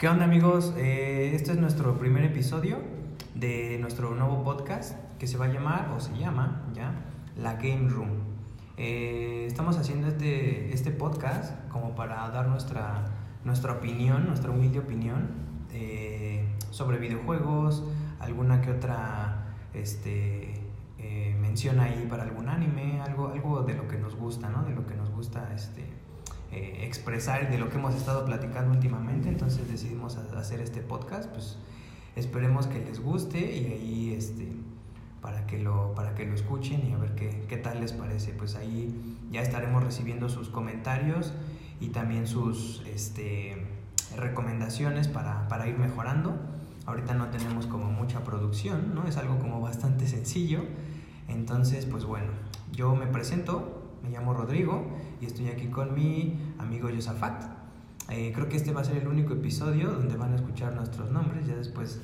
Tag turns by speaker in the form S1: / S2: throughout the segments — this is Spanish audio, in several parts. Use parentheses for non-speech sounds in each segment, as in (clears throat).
S1: ¿Qué onda amigos? Eh, este es nuestro primer episodio de nuestro nuevo podcast que se va a llamar, o se llama ya, La Game Room. Eh, estamos haciendo este, este podcast como para dar nuestra, nuestra opinión, nuestra humilde opinión eh, sobre videojuegos, alguna que otra este, mención ahí para algún anime, algo, algo de lo que nos gusta, ¿no? De lo que nos gusta este, eh, expresar de lo que hemos estado platicando últimamente. Entonces decidimos hacer este podcast, pues esperemos que les guste y ahí este para que lo para que lo escuchen y a ver qué, qué tal les parece. Pues ahí ya estaremos recibiendo sus comentarios y también sus este recomendaciones para, para ir mejorando. Ahorita no tenemos como mucha producción, ¿no? Es algo como bastante sencillo. Entonces, pues bueno, yo me presento, me llamo Rodrigo y estoy aquí con mi amigo Yosafat. Eh, creo que este va a ser el único episodio donde van a escuchar nuestros nombres, ya después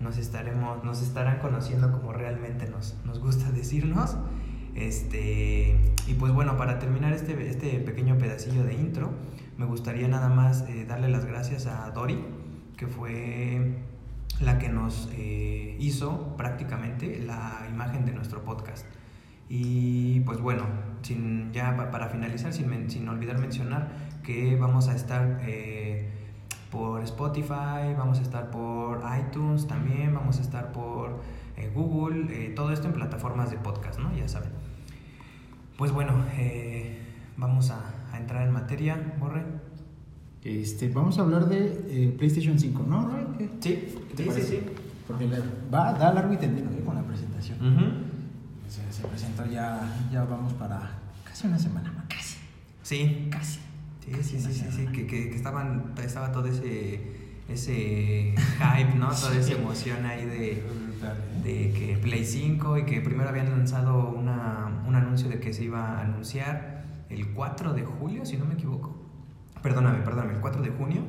S1: nos estaremos, nos estarán conociendo como realmente nos, nos gusta decirnos. Este, y pues bueno, para terminar este, este pequeño pedacillo de intro, me gustaría nada más eh, darle las gracias a Dori, que fue la que nos eh, hizo prácticamente la imagen de nuestro podcast. Y pues bueno, sin, ya pa- para finalizar, sin, sin olvidar mencionar que vamos a estar eh, por Spotify, vamos a estar por iTunes también, vamos a estar por eh, Google, eh, todo esto en plataformas de podcast, ¿no? Ya saben. Pues bueno, eh, vamos a, a entrar en materia, Borre.
S2: Este, vamos a hablar de PlayStation 5, ¿no?
S1: Sí,
S2: qué te
S1: sí, sí.
S2: Porque le- va, da largo y tendido ¿eh? con la presentación. Se, se presentó ya, ya vamos para casi una semana, casi,
S1: Sí,
S2: casi.
S1: Sí, sí, sí, sí, sí, que, que, que estaban, estaba todo ese, ese hype, ¿no? Toda (laughs) esa emoción ahí de, de que Play 5 y que primero habían lanzado una, un anuncio de que se iba a anunciar el 4 de julio, si no me equivoco. Perdóname, perdóname, el 4 de junio.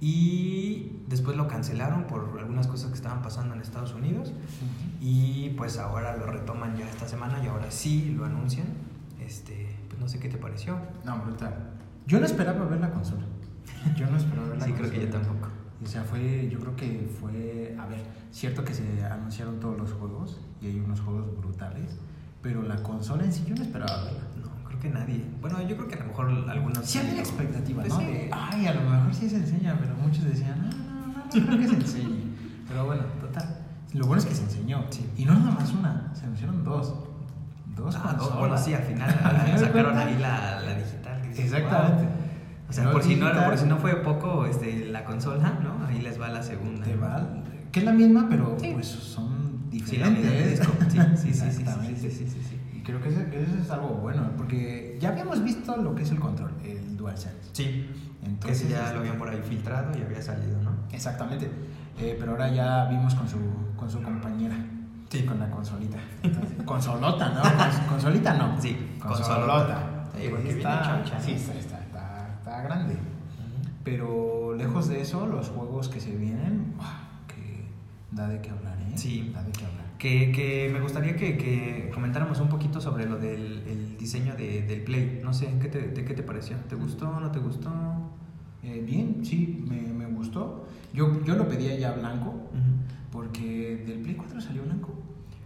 S1: Y después lo cancelaron por algunas cosas que estaban pasando en Estados Unidos. Y pues ahora lo retoman ya esta semana y ahora sí lo anuncian. Este, pues no sé qué te pareció.
S2: No, brutal. Yo no esperaba ver la consola. Yo no esperaba ver la (laughs)
S1: Sí,
S2: consola.
S1: creo que yo tampoco.
S2: O sea, fue, yo creo que fue, a ver, cierto que se anunciaron todos los juegos y hay unos juegos brutales, pero la consola en sí yo no esperaba verla.
S1: No, creo que nadie. Bueno, yo creo que a lo mejor algunos.
S2: Sí había expectativa,
S1: Pues
S2: ¿no?
S1: sí.
S2: De, ay, a lo mejor sí se enseña, pero muchos decían, no, no, no, no creo que se enseñe. Pero bueno, total. Lo bueno es que se enseñó.
S1: Sí.
S2: Y no nada más una, se anunciaron dos. Dos
S1: Ah,
S2: consolas.
S1: no, bueno, sí, al final, (laughs)
S2: Al final
S1: sacaron ahí la, la digital. que
S2: Exactamente.
S1: "Wow". O sea,
S2: No
S1: por si, no, por si no fue poco este, la consola, ¿no? Ahí les va la segunda.
S2: Te va, que es la misma, pero
S1: Sí.
S2: pues son
S1: Sí, la unidad de
S2: diferentes.
S1: Sí, sí, sí, sí.
S2: Y creo que eso, que eso es algo bueno, porque ya habíamos visto lo que es el control, el DualSense.
S1: Sí,
S2: Entonces,
S1: que ese ya
S2: este,
S1: lo habían por ahí filtrado y había salido, ¿no?
S2: Exactamente. Eh, pero ahora ya vimos con su, con su compañera.
S1: Sí.
S2: Con la consolita. Entonces, consolota, ¿no? Cons- consolita no.
S1: Sí,
S2: consolota.
S1: Sí, porque
S2: está,
S1: ¿no?
S2: Sí, está, está, está, está grande. Pero lejos de eso, los juegos que se vienen, que da de qué hablar, ¿eh?
S1: Sí.
S2: Da de qué hablar.
S1: Que, que me gustaría que, que comentáramos un poquito sobre lo del el diseño de, del Play. No sé, ¿qué te, de qué te pareció? ¿Te gustó? ¿No te gustó?
S2: Eh, bien, sí, me, me gustó. Yo, yo lo pedía ya blanco, porque del Play 4 salió blanco.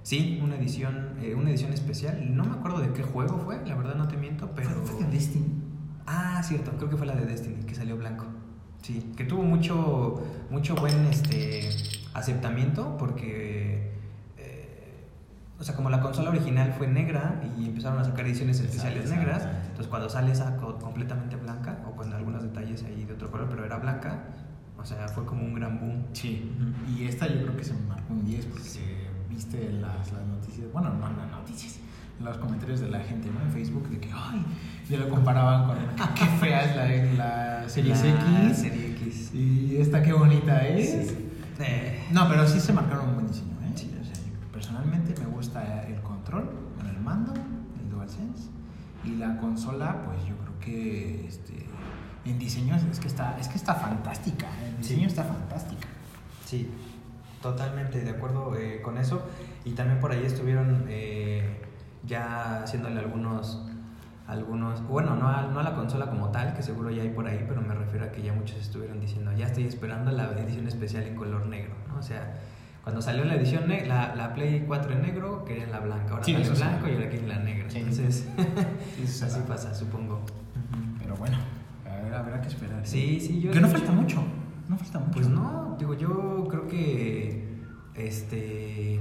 S1: Sí, una edición, eh, una edición especial. No me acuerdo de qué juego fue, la verdad no te miento, pero.
S2: Fue, fue de Destiny.
S1: Ah, cierto, creo que fue la de Destiny, que salió blanco. Sí, que tuvo mucho, mucho buen este aceptamiento porque. eh, o sea, como la consola original fue negra y empezaron a sacar ediciones especiales negras, entonces cuando sale esa co- completamente blanca, o con color, pero era blanca, o sea, fue como un gran boom.
S2: Sí. Y esta yo creo que se me marcó un 10 porque viste las, las noticias, bueno, no las noticias, los comentarios de la gente ¿no? en Facebook de que, ay, ya lo comparaban con qué fea es la, la Series
S1: La
S2: X
S1: Serie X.
S2: y esta qué bonita es.
S1: Sí. Eh,
S2: No, pero sí se marcaron un buen diseño, ¿eh?
S1: Sí.
S2: O sea, personalmente me gusta el control, con el mando, el DualSense y la consola, pues yo creo que este, en diseño es, que está es que está fantástica, en
S1: Sí.
S2: diseño está fantástica.
S1: Sí, totalmente de acuerdo eh, con eso. Y también por ahí estuvieron eh, ya haciéndole algunos, algunos, bueno, no a, no a la consola como tal, que seguro ya hay por ahí, pero me refiero a que ya muchos estuvieron diciendo, ya estoy esperando la edición especial en color negro, ¿no? O sea, cuando salió la edición, la, la Play 4 en negro, querían la blanca. Ahora
S2: Sí, sí.
S1: blanco y ahora quieren la negra.
S2: Sí.
S1: Entonces,
S2: Sí, (laughs)
S1: así pasa, supongo.
S2: Pero bueno, ver, habrá que esperar. ¿eh?
S1: Sí, sí, yo...
S2: Que no falta mucho. No falta mucho.
S1: Pues no, digo, yo creo que este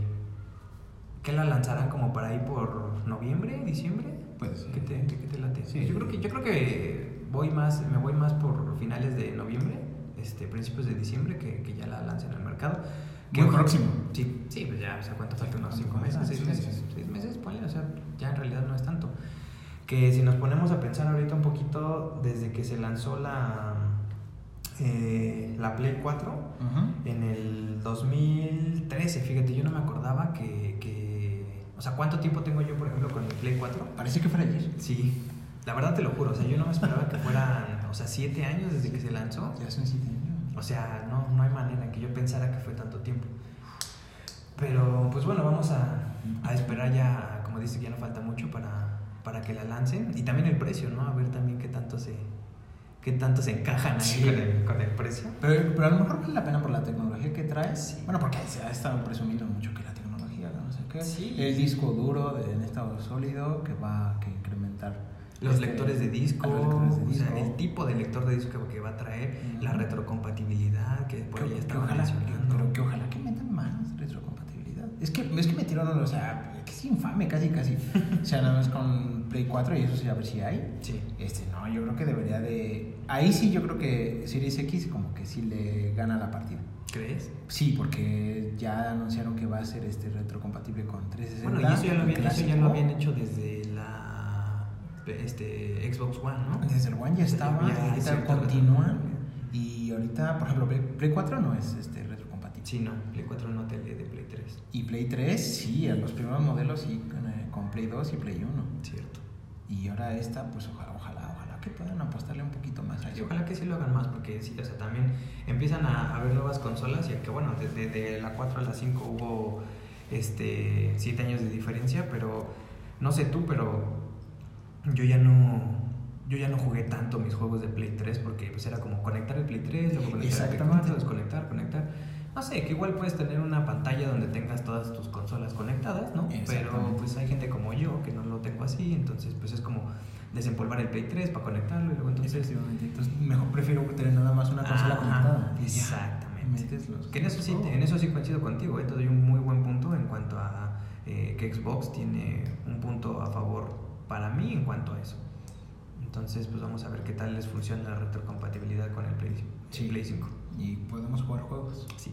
S1: que la lanzarán como para ahí por noviembre, diciembre.
S2: Puede ser.
S1: ¿Qué te, qué te late?
S2: Sí.
S1: Yo creo que yo creo que voy más me voy más por finales de noviembre, este principios de diciembre que, que ya la lancen al mercado.
S2: Muy próximo.
S1: Sí, sí, pues ya, o sea, ¿cuánto falta? Unos
S2: ¿Cuánto
S1: cinco
S2: falta?
S1: meses, seis
S2: Sí,
S1: meses,
S2: sí.
S1: seis meses, ponle, o sea, ya en realidad no es tanto. Que si nos ponemos a pensar ahorita un poquito, desde que se lanzó la, eh, la Play 4,
S2: Ujú.
S1: en el 2013, fíjate, yo no me acordaba que, que- O sea, ¿cuánto tiempo tengo yo, por ejemplo, con mi Play 4?
S2: Parece que fuera ayer.
S1: Sí, la verdad te lo juro, o sea, yo no me esperaba que fueran, o sea, siete años desde que se lanzó.
S2: Ya son siete años.
S1: O sea, no, no hay manera en que yo pensara que fue tanto tiempo. Pero, pues bueno, vamos a, a esperar ya, como dice, ya no falta mucho para, para que la lancen. Y también el precio, ¿no? A ver también qué tanto se, qué tanto se encajan ahí
S2: Sí.
S1: con, el, con el precio.
S2: Pero, pero a lo mejor vale la pena por la tecnología que trae.
S1: Sí.
S2: Bueno, porque se ha estado presumiendo mucho que la tecnología, no sé qué.
S1: Sí.
S2: El disco duro de, en estado sólido que va a incrementar.
S1: Los
S2: este,
S1: lectores de disco,
S2: los lectores de
S1: o sea,
S2: disco.
S1: el tipo de lector de disco que va a traer,
S2: Ujú.
S1: la retrocompatibilidad que por ahí
S2: que,
S1: mencionando.
S2: pero que ojalá que metan más retrocompatibilidad. Es que, es que metieron, o sea, es infame casi, casi. o sea, nada más con Play 4 y eso sí, a ver si hay.
S1: Sí.
S2: Este, no, yo creo que debería de... Ahí sí yo creo que Series X como que sí le gana la partida.
S1: ¿Crees?
S2: Sí, porque ya anunciaron que va a ser este retrocompatible con 360.
S1: Bueno, y eso ya lo habían, eso ya lo habían hecho desde la este, Xbox One, ¿no?
S2: Desde el One ya estaba,
S1: Ya,
S2: ahorita
S1: cierto,
S2: continúan. Y ahorita, por ejemplo, Play, Play 4 no es este, retrocompatible.
S1: Sí, no, Play 4 no te 3.
S2: Y Play 3, sí, a los primeros modelos sí, con, eh, Play 2 y Play 1.
S1: Cierto.
S2: Y ahora esta, pues ojalá, ojalá, ojalá que puedan apostarle un poquito más a
S1: Y ojalá que sí lo hagan más, porque sí, o sea, también empiezan a haber nuevas consolas y que bueno, desde de la 4 a la 5 hubo este 7 años de diferencia, pero no sé tú, pero yo ya no yo ya no jugué tanto mis juegos de Play 3 porque pues era como conectar el Play 3, luego conectar el Play
S2: Exactamente.
S1: 4, desconectar, conectar. No sé, que igual puedes tener una pantalla donde tengas todas tus consolas conectadas, ¿no? Pero pues hay gente como yo que no lo tengo así, entonces pues es como desempolvar el Play 3 para conectarlo y luego entonces
S2: Efectivamente. Entonces, mejor prefiero tener nada más una consola
S1: Ajá,
S2: conectada.
S1: Exactamente. Que en eso sí, en eso sí coincido contigo, ¿eh? te doy un muy buen punto en cuanto a eh, que Xbox tiene un punto a favor para mí en cuanto a eso. Entonces, pues vamos a ver qué tal les funciona la retrocompatibilidad con el Play,
S2: Sí.
S1: el Play 5.
S2: Y podemos jugar juegos
S1: Sí.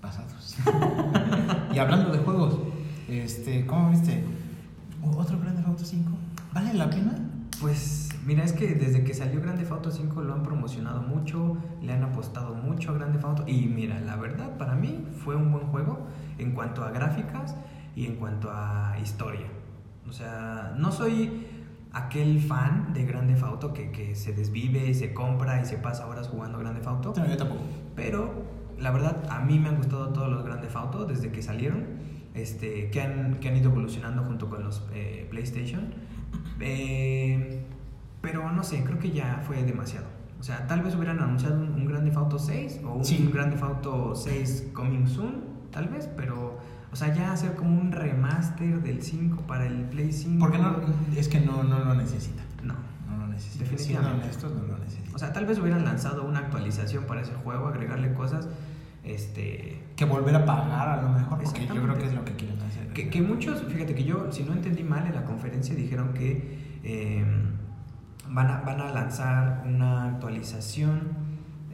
S2: pasados. (laughs) y hablando de juegos, este, ¿cómo viste? ¿Otro Grande Auto 5? ¿Vale la pena?
S1: Pues mira, es que desde que salió Grande Theft Auto 5 lo han promocionado mucho, le han apostado mucho a Grande Theft Auto y mira, la verdad para mí fue un buen juego en cuanto a gráficas y en cuanto a historia. O sea, no soy aquel fan de Grande Theft Auto que, que se desvive y se compra y se pasa horas jugando Grande Theft Auto.
S2: No, yo tampoco.
S1: Pero la verdad, a mí me han gustado todos los Grand Theft Auto desde que salieron, este, que, han, que han ido evolucionando junto con los eh, PlayStation. Eh, pero no sé, creo que ya fue demasiado. O sea, tal vez hubieran anunciado un, un Grand Theft Auto 6 o un
S2: Sí.
S1: Grand Theft Auto 6 Coming Soon, tal vez, pero, o sea, ya hacer como un remaster del 5 para el Play 5.
S2: Porque no, es que no, no lo necesita.
S1: No.
S2: No lo necesita.
S1: Definitivamente.
S2: Siendo honestos, no lo necesita.
S1: O sea, tal vez hubieran lanzado una actualización para ese juego, agregarle cosas, este,
S2: que volver a pagar a lo mejor, porque yo creo que es lo que quieren hacer.
S1: Que, que muchos, fíjate que yo, si no entendí mal, en la conferencia dijeron que eh, van, a, van a lanzar una actualización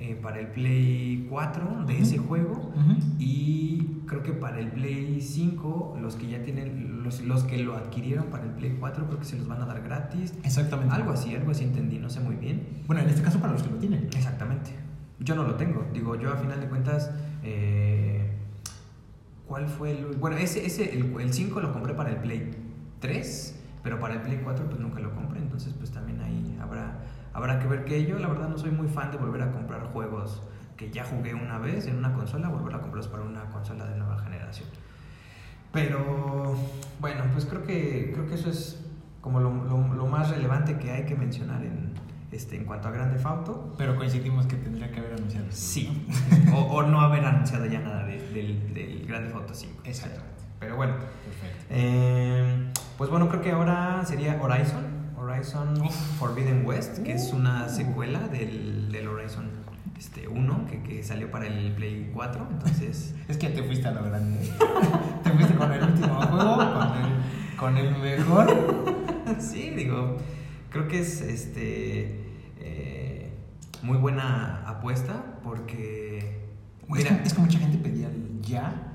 S1: eh, para el Play 4 de ese juego y creo que para el Play 5, los que ya tienen, los, los que lo adquirieron para el Play 4, creo que se los van a dar gratis.
S2: Exactamente.
S1: Algo así, algo así entendí, no sé muy bien.
S2: Bueno, en este caso para los que lo tienen.
S1: Exactamente. Yo no lo tengo. Digo, yo a final de cuentas, eh, ¿cuál fue el...? Bueno, ese, ese el, el 5 lo compré para el Play 3, pero para el Play 4 pues nunca lo compré, entonces pues también ahí habrá, habrá que ver que yo la verdad no soy muy fan de volver a comprar juegos que ya jugué una vez en una consola, volver a comprarlos para una consola de nueva generación. Pero bueno, pues creo que, creo que eso es como lo, lo- lo más relevante que hay que mencionar en, este, en cuanto a Grande Auto.
S2: Pero coincidimos que tendría que haber anunciado.
S1: Sí, (laughs) o, o, no haber anunciado ya nada de, del, del Grande Auto 5.
S2: Exactamente.
S1: Pero bueno.
S2: Perfecto.
S1: Eh, pues bueno, creo que ahora sería Horizon. Horizon Uf. Forbidden West, que uh. es una secuela del, del Horizon este, 1 que, que, salió para el Play 4. Entonces. (laughs)
S2: es que te fuiste a lo grande. (laughs) te fuiste con el último juego, con el, con el mejor. (laughs)
S1: sí, digo. Creo que es este. Eh, muy buena apuesta porque.
S2: Mira, es que, es que mucha gente pedía el ya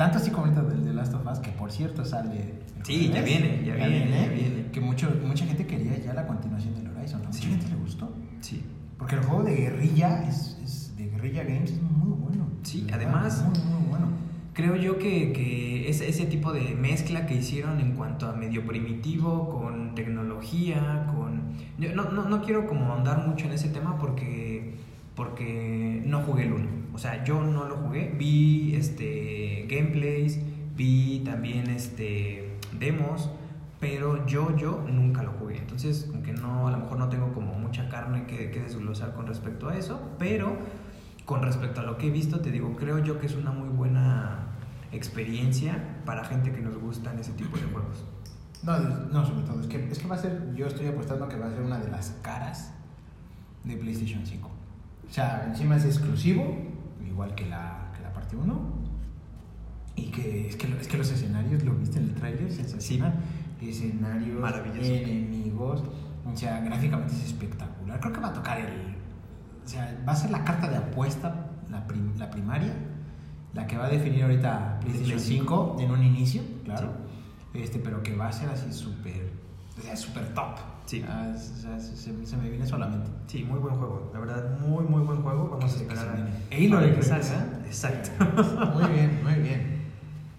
S2: tanto así como ahorita del The Last of Us, que por cierto sale.
S1: Sí, ya viene, ya, ya viene, viene, ya viene.
S2: Que mucho, mucha gente quería ya la continuación del Horizon. ¿no? Mucha
S1: Sí.
S2: gente le gustó.
S1: Sí.
S2: Porque el juego de guerrilla es, es de guerrilla games es muy bueno.
S1: Sí,
S2: verdad,
S1: además-
S2: Muy, muy bueno.
S1: Creo yo que, que ese, ese tipo de mezcla que hicieron en cuanto a medio primitivo, con tecnología, con... yo no, no, no quiero como andar mucho en ese tema porque, porque no jugué el 1. O sea, yo no lo jugué. Vi este, gameplays, vi también este, demos, pero yo, yo nunca lo jugué. Entonces, aunque no, a lo mejor no tengo como mucha carne que, que desglosar con respecto a eso, pero con respecto a lo que he visto, te digo, creo yo que es una muy buena experiencia para gente que nos gustan ese tipo de juegos.
S2: No, no, sobre todo, es que, es que va a ser, yo estoy apostando que va a ser una de las caras de PlayStation 5. O sea, encima es exclusivo, igual que la, que la parte 1. Y que es, que es que los escenarios, lo viste en el tráiler, sensacional. Escenarios,
S1: Maravilloso.
S2: enemigos, o sea, gráficamente es espectacular. Creo que va a tocar el... O sea, va a ser la carta de apuesta, la, prim- la primaria, la que va a definir ahorita PlayStation
S1: Play
S2: 5 en un inicio, claro. Este, pero que va a ser así súper, o sea, súper top.
S1: Sí.
S2: Ah, o sea, se, se- me viene solamente.
S1: Sí, muy buen juego. La verdad, muy, muy buen juego. Vamos a esperar a.
S2: Halo
S1: que salga. Exacto. (laughs)
S2: Muy bien, muy bien.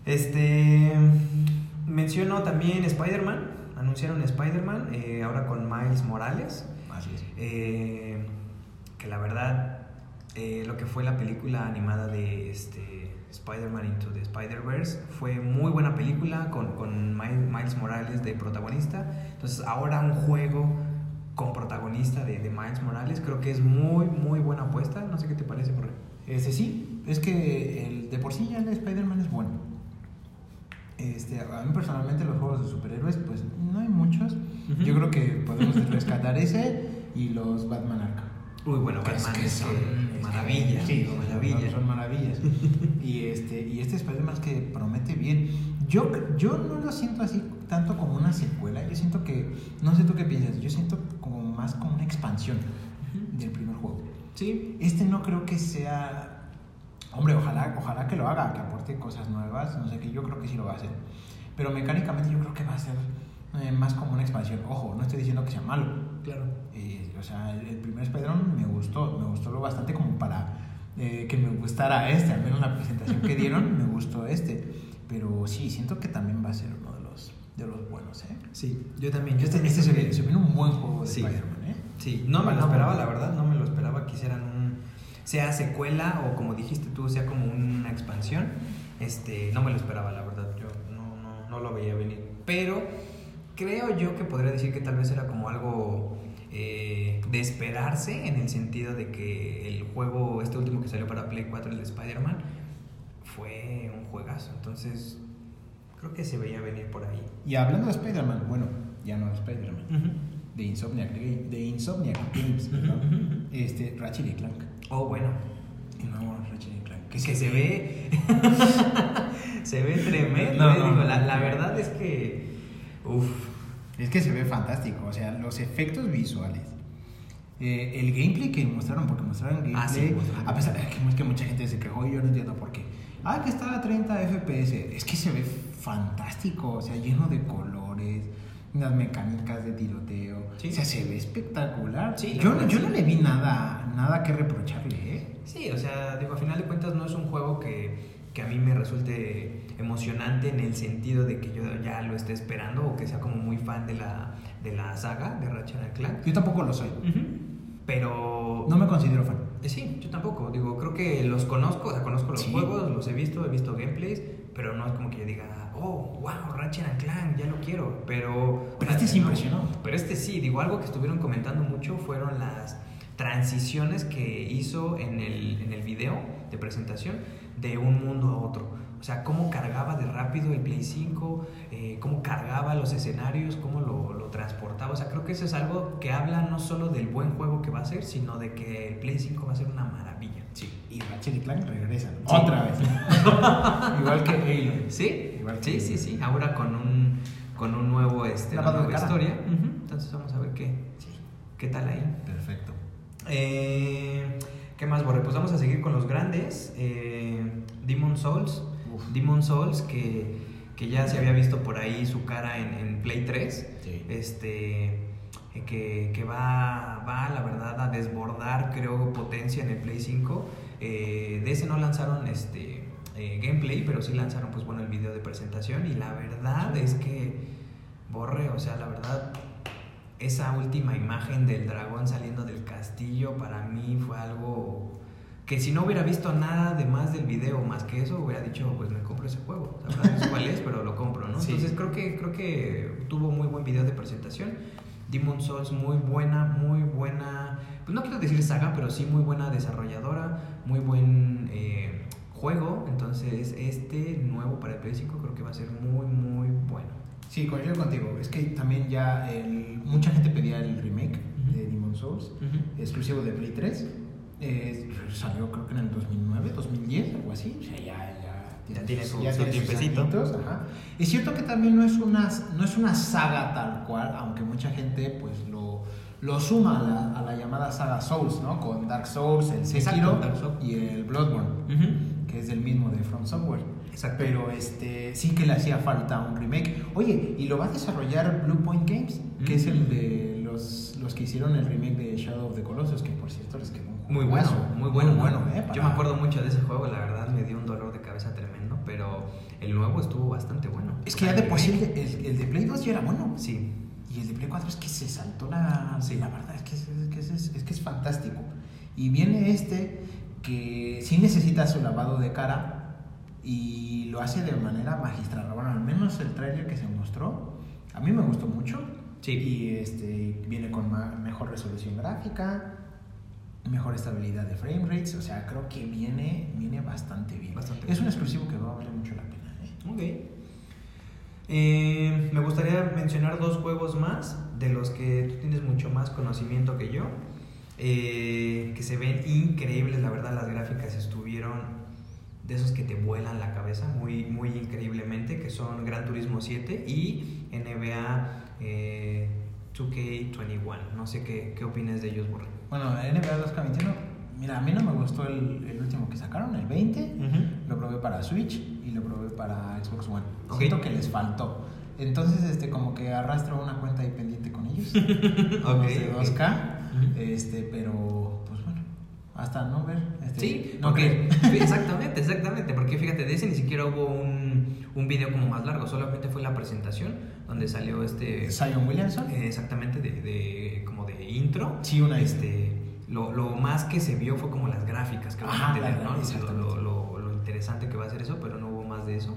S1: Este. Menciono también Spider-Man. Anunciaron Spider-Man eh, ahora con Miles Morales.
S2: Así es.
S1: Eh, que la verdad, eh, lo que fue la película animada de este, Spider-Man Into the Spider-Verse fue muy buena película con, con Mi- Miles Morales de protagonista. Entonces, ahora un juego con protagonista de, de Miles Morales creo que es muy, muy buena apuesta. No sé qué te parece, Jorge.
S2: Este sí, es que el, de por sí ya el Spider-Man es bueno. Este, a mí personalmente los juegos de superhéroes, pues no hay muchos. Yo creo que podemos rescatar ese y los Batman Arkham.
S1: Uy, bueno,
S2: Que es
S1: Batman
S2: que son
S1: que maravilla.
S2: Sí, son-
S1: maravilla.
S2: Son, maravillas. (laughs) y este, y este Spider-Man que promete bien. Yo, yo no lo siento así tanto como una secuela. Yo siento que, no sé tú qué piensas, yo siento como más como una expansión del primer juego.
S1: Sí,
S2: Este no creo que sea. Hombre, ojalá, ojalá que lo haga, que aporte cosas nuevas. No sé qué, yo creo que sí lo va a hacer. Pero mecánicamente yo creo que va a ser eh, más como una expansión. Ojo, no estoy diciendo que sea malo.
S1: claro.
S2: Eh, o sea, el, el primer Spider-Man me gustó, me gustó lo bastante como para eh, que me gustara este, al menos la presentación que dieron, me gustó este. Pero sí, siento que también va a ser uno de los, de los buenos, ¿eh?
S1: Sí, yo también. Yo
S2: Este,
S1: también
S2: este se,
S1: que-
S2: se viene un buen juego de
S1: Sí.
S2: Spider-Man, ¿eh?
S1: Sí, no me lo esperaba, la verdad, no me lo esperaba que hicieran un sea secuela o como dijiste tú, sea como una expansión. Este, no me lo esperaba, la verdad. Yo no, no, no lo veía venir. Pero creo yo que podría decir que tal vez era como algo eh, de esperarse en el sentido de que el juego, este último que salió para Play 4, el de Spider-Man, fue un juegazo. Entonces, creo que se veía venir por ahí.
S2: Y hablando de Spider-Man, bueno, ya no de Spider-Man, de Insomniac, de, de Insomniac Games, perdón, este, Ratchet y Clank.
S1: Oh, bueno.
S2: Nuevo Ratchet y Clank.
S1: Que, se ve. (laughs) se ve tremendo.
S2: No, no,
S1: digo,
S2: no.
S1: la, la verdad es que. Uf.
S2: Es que se ve fantástico, o sea, los efectos visuales. eh, el gameplay que mostraron, porque mostraron gameplay,
S1: Ah, sí, mostraron.
S2: a pesar de que, que mucha gente se quejó y yo no entiendo por qué. Ah, que está a 30 FPS, es que se ve fantástico, o sea, lleno de colores, las mecánicas de tiroteo,
S1: Sí.
S2: o sea, se ve espectacular.
S1: Sí,
S2: yo,
S1: verdad,
S2: yo
S1: sí.
S2: no le vi nada, nada que reprocharle, ¿eh?
S1: Sí, o sea, digo, a final de cuentas no es un juego que, que a mí me resulte emocionante en el sentido de que yo ya lo esté esperando o que sea como muy fan de la, de la saga de Ratchet Clank.
S2: Yo tampoco lo soy,
S1: Pero.
S2: no me considero fan.
S1: Eh, Sí, yo tampoco. Digo, creo que los conozco, o sea, conozco los
S2: Sí.
S1: juegos, los he visto, he visto gameplays, pero no es como que yo diga, oh, wow, Ratchet and Clank, ya lo quiero. Pero.
S2: Pero este sí
S1: no.
S2: impresionó.
S1: Pero este sí, digo, algo que estuvieron comentando mucho fueron las transiciones que hizo en el, en el video de presentación de un mundo a otro. O sea, cómo cargaba de rápido el Play 5, eh, cómo cargaba los escenarios, cómo lo, lo transportaba. O sea, creo que eso es algo que habla no solo del buen juego que va a ser, sino de que el Play 5 va a ser una maravilla.
S2: Sí. Y Ratchet y Clank regresan.
S1: Sí.
S2: Otra vez. (laughs) Igual que Halo.
S1: Sí,
S2: Igual
S1: sí,
S2: que-
S1: sí, sí. Ahora con un, con un nuevo, este, una nueva historia. Entonces vamos a ver qué,
S2: Sí.
S1: qué tal ahí.
S2: Perfecto.
S1: Eh, ¿Qué más, Borre? Pues vamos a seguir con los grandes. Eh, Demon Souls.
S2: Uf.
S1: Demon Souls, que, que ya se había visto por ahí su cara en, en Play 3.
S2: Sí.
S1: Este, eh, que, que va, va, la verdad, a desbordar, creo, potencia en el Play 5. Eh, de ese no lanzaron este, eh, gameplay, pero sí lanzaron, pues bueno, el video de presentación. Y la verdad es que, Borre, o sea, la verdad, esa última imagen del dragón saliendo del castillo para mí fue algo que si no hubiera visto nada de más del video más que eso hubiera dicho pues me compro ese juego sé cuál es pero lo compro no
S2: Sí.
S1: entonces creo que creo que tuvo muy buen video de presentación Demon Souls muy buena muy buena pues no quiero decir saga pero sí muy buena desarrolladora muy buen eh, juego entonces este nuevo para el Play 5 creo que va a ser muy muy bueno
S2: Sí, coincido contigo. Es que también ya el, mucha gente pedía el remake
S1: Ujú.
S2: de Demon Souls, exclusivo de Play 3. Eh, salió creo que en el 2009, 2010, algo así. O sea, ya, ya,
S1: Ya tiene su- su
S2: tiene sus ajá. Es cierto que también no es, una, no es una saga tal cual, aunque mucha gente pues lo, lo suma a la, a la llamada saga Souls, ¿no? Con Dark Souls, el
S1: Exacto,
S2: Sekiro
S1: Souls.
S2: y el Bloodborne,
S1: Ujú.
S2: que es del mismo de From Software.
S1: Exacto.
S2: Pero este sí que le hacía falta un remake. Oye, y lo va a desarrollar Blue Point Games, que
S1: Mm.
S2: es el de los, los que hicieron el remake de Shadow of the Colossus, que por cierto les quedó
S1: Muy bueno, muy bueno.
S2: Muy bueno, ¿eh?
S1: Yo
S2: Para-
S1: me acuerdo mucho de ese juego, la verdad me dio un dolor de cabeza tremendo, pero el nuevo estuvo bastante bueno.
S2: Es que ya de por sí el de, el- el de Play 2 ya era bueno.
S1: Sí,
S2: Y el de Play 4 es que se saltó la.
S1: Sí.
S2: La verdad es que es, es que es, es que es fantástico. Y viene este que sí necesita su lavado de cara y lo hace de manera magistral. Bueno, al menos el tráiler que se mostró, a mí me gustó mucho.
S1: Sí.
S2: Y este viene con mejor resolución gráfica, mejor estabilidad de frame rates. O sea, creo que viene, viene bastante bien.
S1: Bastante
S2: es un exclusivo que va a valer mucho la pena. ¿eh?
S1: ok. Eh, me gustaría mencionar dos juegos más de los que tú tienes mucho más conocimiento que yo, eh, que se ven increíbles, la verdad las gráficas estuvieron de esos que te vuelan la cabeza muy, muy increíblemente, que son Gran Turismo 7 y NBA eh, 2K21. No sé qué, qué opinas de ellos, Borre.
S2: Bueno, NBA 2K21, mira, a mí no me gustó el, el último que sacaron, el 20. Lo probé para Switch y lo probé para Xbox One.
S1: Ok.
S2: Siento que les faltó. Entonces, este, como que arrastro una cuenta ahí pendiente con ellos. como (laughs)
S1: Ok,
S2: de
S1: ok.
S2: 2K.
S1: Ujú.
S2: Este, pero, pues bueno, hasta no ver. Este,
S1: Sí,
S2: no creer. (laughs)
S1: sí, exactamente, exactamente, porque fíjate, de ese ni siquiera hubo un, un video como más largo, solamente fue la presentación donde salió este,
S2: Zion Williamson.
S1: eh, exactamente de, de- como de intro.
S2: Sí, una
S1: este, lo, lo más que se vio fue como las gráficas que van a tener,
S2: la-
S1: ¿no? Lo-. Lo, lo- interesante que va a ser eso, pero no hubo más de eso.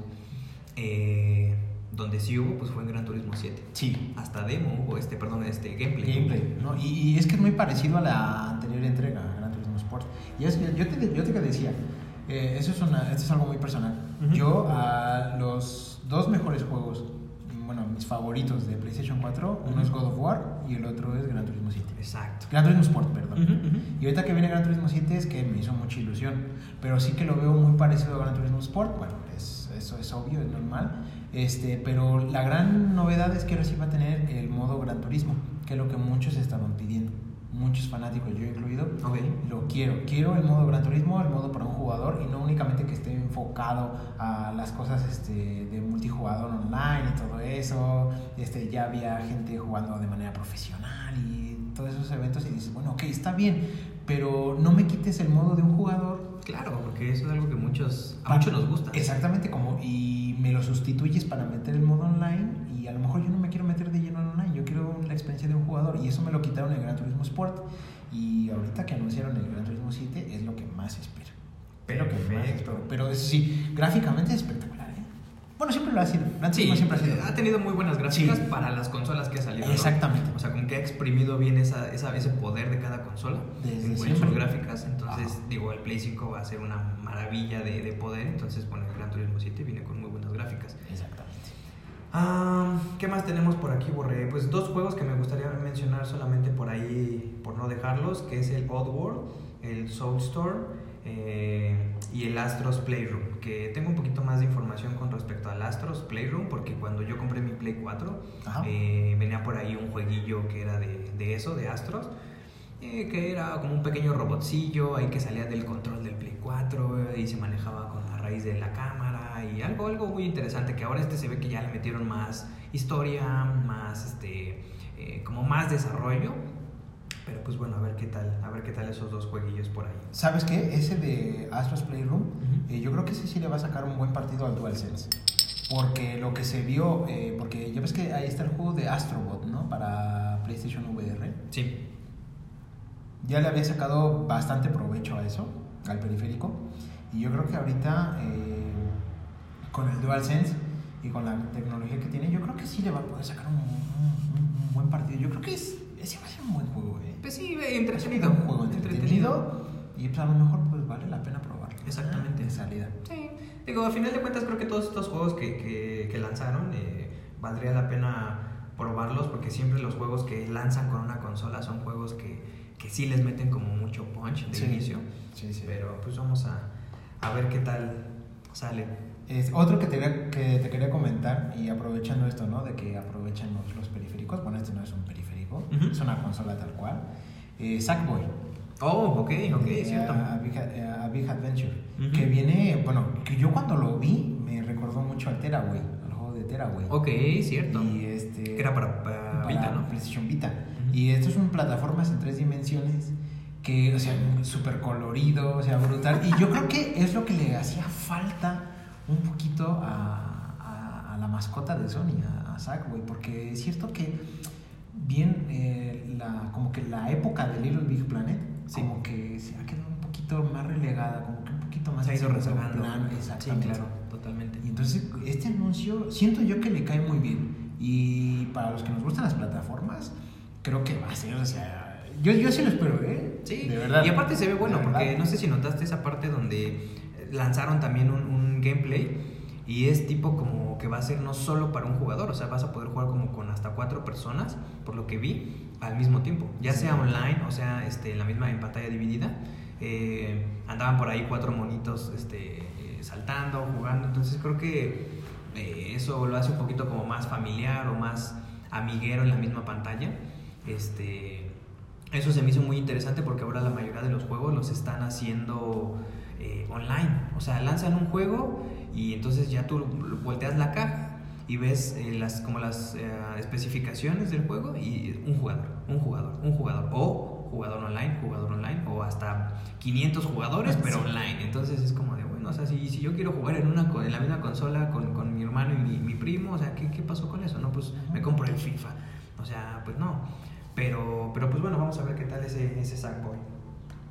S1: Eh, donde sí hubo, pues fue en Gran Turismo 7.
S2: Sí,
S1: Hasta demo hubo, este, perdón, este gameplay.
S2: gameplay, ¿no? Y, y es que es muy parecido a la anterior entrega, Gran Turismo Sport. Y es yo te, yo te decía, eh, eso es, una, esto es algo muy personal.
S1: Ujú.
S2: Yo a los dos mejores juegos, bueno, mis favoritos de PlayStation 4, uno
S1: Ujú.
S2: es God of War y el otro es Gran Turismo 7.
S1: Exacto.
S2: Gran Turismo Sport, perdón.
S1: Ujú, ujú.
S2: Y ahorita que viene Gran Turismo 7 es que me hizo mucha ilusión, pero sí que lo veo muy parecido a Gran Turismo Sport, bueno, es, eso es obvio, es normal, este, pero la gran novedad es que ahora sí va a tener el modo Gran Turismo, que es lo que muchos estaban pidiendo, muchos fanáticos, yo incluido,
S1: Ok.
S2: lo quiero, quiero el modo Gran Turismo, el modo para un jugador y no únicamente que esté enfocado a las cosas este, de multijugador online y todo eso, este, ya había gente jugando de manera profesional y todos esos eventos y dices, bueno, ok, está bien, pero no me quites el modo de un jugador.
S1: Claro, porque eso es algo que muchos, a muchos nos gusta.
S2: Exactamente, como y me lo sustituyes para meter el modo online y a lo mejor yo no me quiero meter de lleno en online, yo quiero la experiencia de un jugador y eso me lo quitaron en el Gran Turismo Sport y ahorita que anunciaron el Gran Turismo 7 es lo que más espero. Pero que
S1: Perfecto.
S2: pero, pero eso sí, gráficamente es espectacular, ¿eh? Bueno, siempre lo ha sido. Gran
S1: Sí,
S2: Turismo siempre ha sido.
S1: ha tenido muy buenas gráficas
S2: Sí.
S1: para las consolas que ha salido. ¿no?
S2: Exactamente.
S1: O sea, como que ha exprimido bien esa, esa- ese poder de cada consola
S2: Desde
S1: en,
S2: siempre.
S1: sus gráficas. Entonces,
S2: Ajá.
S1: digo, el Play 5 va a ser una maravilla de, de poder. Entonces, bueno, el Gran Turismo 7 viene con muy buenas gráficas.
S2: Exactamente.
S1: Ah, ¿Qué más tenemos por aquí, Borré? Pues dos juegos que me gustaría mencionar solamente por ahí, por no dejarlos, que es el Oddworld, el Soulstorm eh, y el Astros Playroom, que tengo un poquito más de información con respecto al Astros Playroom, porque cuando yo compré mi Play 4,
S2: Ajá.
S1: eh, venía por ahí un jueguillo que era de, de eso, de Astros, eh, que era como un pequeño robotcillo ahí que salía del control del Play 4 eh, y se manejaba con la raíz de la cámara y algo, algo muy interesante que ahora este se ve que ya le metieron más historia, más este, eh, como más desarrollo. Pero pues bueno, a ver qué tal, a ver qué tal esos dos jueguillos por ahí.
S2: ¿Sabes qué? Ese de Astros Playroom, eh, yo creo que ese sí le va a sacar un buen partido al DualSense. Porque lo que se vio, eh, porque ya ves que ahí está el juego de Astrobot, ¿no? Para PlayStation VR.
S1: Sí.
S2: Ya le había sacado bastante provecho a eso, al periférico. Y yo creo que ahorita, eh, con el DualSense y con la tecnología que tiene, yo creo que sí le va a poder sacar un, un- un- buen partido. Yo creo que es, ese va a ser un buen juego, ¿eh?
S1: Pues sí, entretenido.
S2: un juego entretenido, y pues a lo mejor pues vale la pena probarlo.
S1: Exactamente.
S2: De salida.
S1: Sí, digo, a final de cuentas creo que todos estos juegos que, que, que lanzaron eh, valdría la pena probarlos porque siempre los juegos que lanzan con una consola son juegos que, que sí les meten como mucho punch de
S2: Sí.
S1: inicio.
S2: Sí, sí.
S1: Pero pues vamos a, a ver qué tal sale.
S2: Es otro que te, quería- que te quería comentar, y aprovechando esto, ¿no? De que aprovechan los, los periféricos. Bueno, este no es un periférico,
S1: Ujú.
S2: es una consola tal cual. Eh, Sackboy.
S1: Oh, ok, ok,
S2: Eh,
S1: cierto.
S2: A, a Big, a Big Adventure.
S1: Ujú.
S2: Que viene, bueno, que yo cuando lo vi me recordó mucho al Teraway, al juego de Teraway.
S1: Ok, cierto.
S2: Y este.
S1: Que era para, para
S2: para
S1: Vita, ¿no?
S2: PlayStation Vita.
S1: Ujú.
S2: Y esto es un plataformas en tres dimensiones que, o sea, súper colorido, o sea, brutal. Y yo creo que es lo que le hacía falta un poquito a, a- a la mascota de Sony, a, a Sackboy, porque es cierto que bien, eh, la, como que la época de Little Big Planet,
S1: Sí.
S2: como que se ha quedado un poquito más relegada, como que un poquito más
S1: Se ha ido rezagando.
S2: plano.
S1: Sí,
S2: Exactamente.
S1: claro, totalmente.
S2: Y entonces este anuncio siento yo que le cae muy bien. Y para los que nos gustan las plataformas, creo que va a ser, o sea, yo, yo sí lo espero, ¿eh?
S1: Sí,
S2: de verdad.
S1: y aparte se ve bueno, porque no sé si notaste esa parte donde lanzaron también un, un gameplay y es tipo como que va a ser no solo para un jugador, o sea, vas a poder jugar como con hasta cuatro personas, por lo que vi, al mismo tiempo, ya
S2: Sí.
S1: sea online, o sea, este, en la misma en pantalla dividida. eh, andaban por ahí cuatro monitos este, eh, saltando, jugando, entonces creo que eh, eso lo hace un poquito como más familiar o más amiguero en la misma pantalla. Este, eso se me hizo muy interesante porque ahora la mayoría de los juegos los están haciendo eh, online. O sea, lanzan un juego y entonces ya tú volteas la caja y ves eh, las, como las eh, especificaciones del juego y un jugador, un jugador, un jugador. O jugador online, jugador online, o hasta 500 jugadores, pero
S2: Sí.
S1: online. Entonces es como de, bueno, o sea, si, si yo quiero jugar en, una, en la misma consola con, con mi hermano y mi, mi primo, o sea, ¿qué, ¿qué pasó con eso? No, pues me compro el FIFA. O sea, pues no. Pero, pero pues bueno, vamos a ver qué tal ese, ese Sackboy.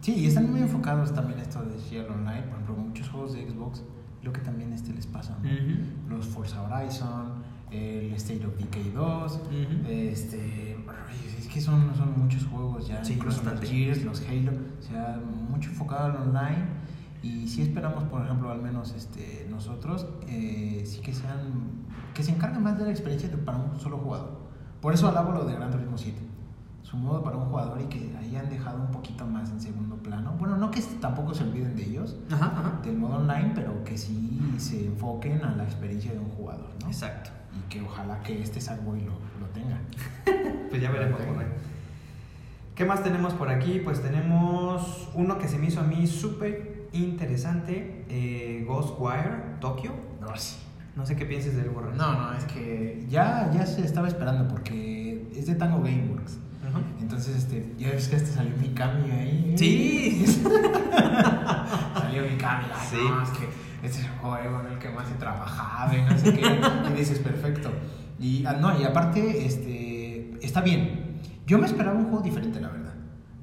S2: Sí, y están muy enfocados también esto de Cielo Online, por ejemplo, muchos juegos de Xbox, lo que también este les pasa, ¿no? Los Forza Horizon, el State of Decay 2,
S1: Ujú.
S2: este, es que son, son muchos juegos ya,
S1: Sí,
S2: incluso los Gears, los Halo, o sea, mucho enfocado al online y si esperamos, por ejemplo, al menos este, nosotros, eh, sí que sean, que se encarguen más de la experiencia de- para un solo jugador. Por eso alabo lo de Gran Turismo 7. Modo para un jugador y que ahí han dejado un poquito más en segundo plano. Bueno, no que tampoco se olviden de ellos,
S1: Ajá, ajá.
S2: del modo online, pero que sí se enfoquen a la experiencia de un jugador, ¿no?
S1: Exacto.
S2: Y que ojalá que este Sackboy lo, lo tenga. (laughs)
S1: Pues ya veremos. Por ahí. ¿Qué más tenemos por aquí? Pues tenemos uno que se me hizo a mí súper interesante, eh, Ghostwire Tokyo.
S2: No, sí.
S1: No sé qué pienses del borrón.
S2: No, no, es que ya, ya se estaba esperando porque es de Tango Gameworks.
S1: Ajá.
S2: Entonces, este, ya ves que este salió Mikami ahí.
S1: Sí. (laughs)
S2: Salió Mikami. Ay,
S1: Sí.
S2: no, es que este es el juego en el que más he trabajado y no sé qué. y dices, perfecto. Y ah, no, y aparte, este, está bien. Yo me esperaba un juego diferente, la verdad.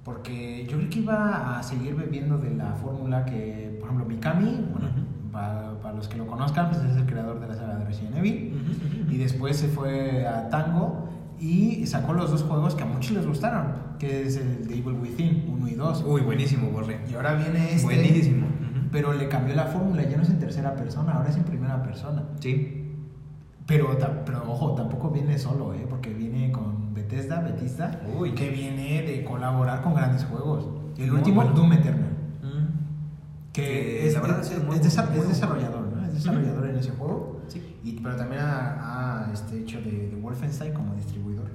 S2: Porque yo creo que iba a seguir bebiendo de la fórmula que, por ejemplo, Mikami, bueno,
S1: Ujú.
S2: para, para los que lo conozcan, pues es el creador de la saga de Resident Evil. Y después se fue a Tango y sacó los dos juegos que a muchos les gustaron, que es el de Evil Within 1 y 2.
S1: Uy, buenísimo, Borre.
S2: Y ahora viene este,
S1: Buenísimo. Ujú.
S2: pero le cambió la fórmula, ya no es en tercera persona, ahora es en primera persona.
S1: Sí.
S2: Pero, pero ojo, tampoco viene solo, ¿eh? porque viene con Bethesda, Bethesda,
S1: Uy.
S2: que viene de colaborar con grandes juegos. El
S1: Muy
S2: último,
S1: bueno.
S2: Doom Eternal.
S1: Mm.
S2: Que
S1: Que
S2: es, es-
S1: es muy-
S2: es desarrollador, ¿no? Es desarrollador en ese juego.
S1: Sí.
S2: Y, pero también ha, este, hecho de, Wolfenstein como distribuidor.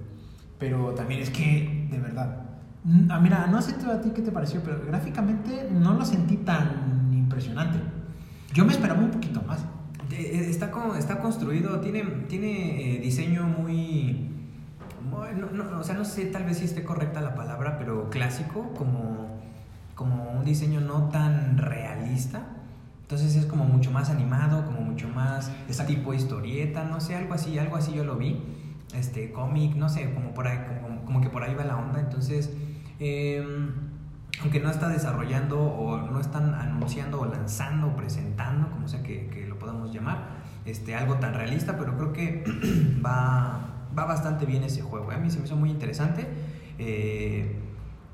S2: Pero también es que, de verdad. mm, ah, mira, no sé a ti qué te pareció, pero gráficamente no lo sentí tan impresionante. Yo me esperaba un poquito más.
S1: Eh, Está, con- está construido, tiene, tiene eh, diseño muy- no, no, o sea, no sé tal vez si esté correcta la palabra, pero clásico, como, como un diseño no tan realista. Entonces es como mucho más animado, como mucho más
S2: Exacto.
S1: tipo historieta, no sé, algo así, algo así yo lo vi. Este cómic, no sé, como por ahí, como, como que por ahí va la onda. Entonces, em, aunque no está desarrollando o no están anunciando o lanzando o presentando, como sea que, que lo podamos llamar, este, algo tan realista, pero creo que (clears throat) va, va bastante bien ese juego. ¿eh? A mí se me hizo muy interesante, eh,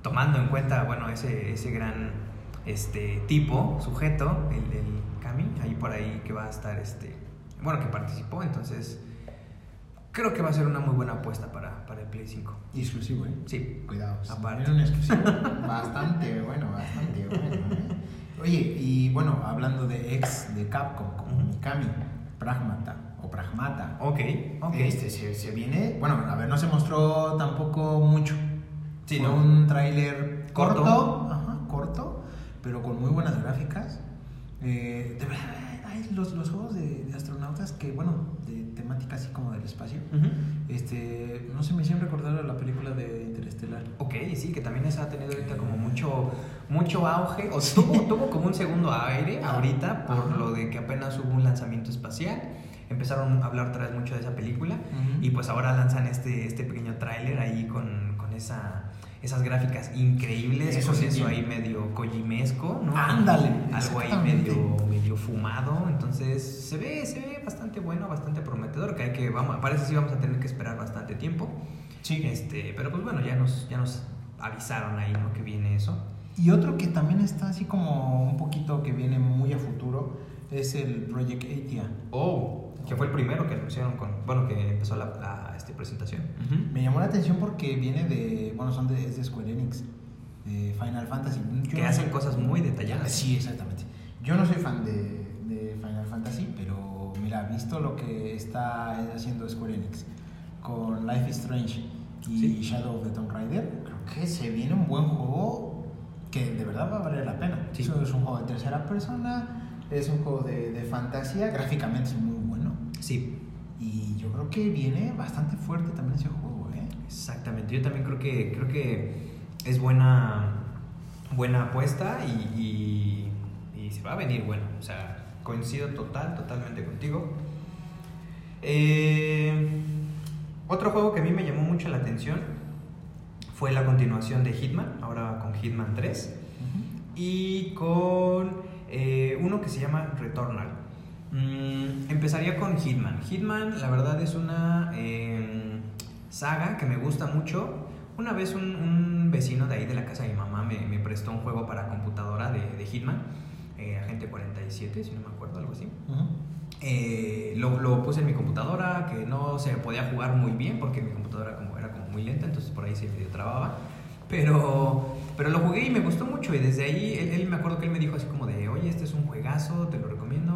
S1: tomando en cuenta, bueno, ese, ese gran este, tipo, sujeto, el, el Kami, ahí por ahí que va a estar, este, bueno, que participó, entonces creo que va a ser una muy buena apuesta para, para el Play 5.
S2: Y exclusivo, ¿eh?
S1: Sí,
S2: Cuidado.
S1: Aparte.
S2: un exclusivo. bastante bueno, bastante bueno. ¿eh? Oye, y bueno, hablando de ex de Capcom, como
S1: Ujú.
S2: Mikami, Pragmata o Pragmata.
S1: ok, ok.
S2: Este se, se viene. Bueno, a ver, no se mostró tampoco mucho.
S1: Sí,
S2: Fue
S1: ¿no?
S2: un tráiler
S1: Corto.
S2: corto, ajá, corto, pero con muy buenas gráficas. Eh, de verdad, hay los, los juegos de, de astronautas que, bueno, de temática así como del espacio.
S1: Ujú.
S2: Este, no se me hicieron recordar a la película de Interestelar.
S1: Ok, sí, que también esa ha tenido ahorita como mucho, mucho auge, o tuvo, tuvo como un segundo aire
S2: Ah,
S1: ahorita por
S2: ajá.
S1: lo de que apenas hubo un lanzamiento espacial. Empezaron a hablar otra vez mucho de esa película
S2: Ujú.
S1: y pues ahora lanzan este, este pequeño tráiler ahí con, con esa, esas gráficas increíbles,
S2: Eso
S1: con eso ahí medio kojimesco, ¿no?
S2: Ándale,
S1: Algo ahí medio, medio fumado, entonces se ve, se ve bastante bueno, bastante prometedor, que hay que, vamos, parece que sí vamos a tener que esperar bastante tiempo.
S2: Sí.
S1: Este, pero pues bueno, ya nos, ya nos avisaron ahí, ¿no? Que viene eso.
S2: Y otro que también está así como un poquito que viene muy a futuro es el Project Atia.
S1: Oh, que fue el primero que anunciaron con, bueno, que empezó la, la, este, presentación.
S2: Me llamó la atención porque viene de, bueno, son de, es de Square Enix, de Final Fantasy. Yo
S1: Que
S2: no
S1: hacen
S2: soy-
S1: cosas muy detalladas.
S2: Sí, exactamente. Yo no soy fan de, de Final Fantasy, pero mira, visto lo que está haciendo Square Enix con Life is Strange y
S1: Sí.
S2: Shadow of the Tomb Raider, creo que se viene un buen juego que de verdad va a valer la pena.
S1: Sí.
S2: Eso es un juego de tercera persona, es un juego de, de fantasía, gráficamente es muy.
S1: Sí,
S2: Y yo creo que viene bastante fuerte también ese juego, ¿eh?
S1: exactamente. Yo también creo que, creo que es buena, buena apuesta y, y, y se va a venir bueno. O sea, coincido total, totalmente contigo. Eh, otro juego que a mí me llamó mucho la atención fue la continuación de Hitman, ahora con Hitman 3. y con eh, uno que se llama Returnal. Mm, empezaría con Hitman. Hitman, la verdad, es una eh, saga que me gusta mucho. Una vez un, un vecino de ahí de la casa de mi mamá me, me prestó un juego para computadora de, de Hitman, eh, Agente 47, si no me acuerdo, algo así.
S2: Ujú.
S1: Eh, lo, lo puse en mi computadora, que no se podía jugar muy bien porque mi computadora como, era como muy lenta, entonces por ahí se medio trababa. Pero, pero lo jugué y me gustó mucho y desde ahí él, él me acuerdo que él me dijo así como de, oye, este es un juegazo, te lo recomiendo.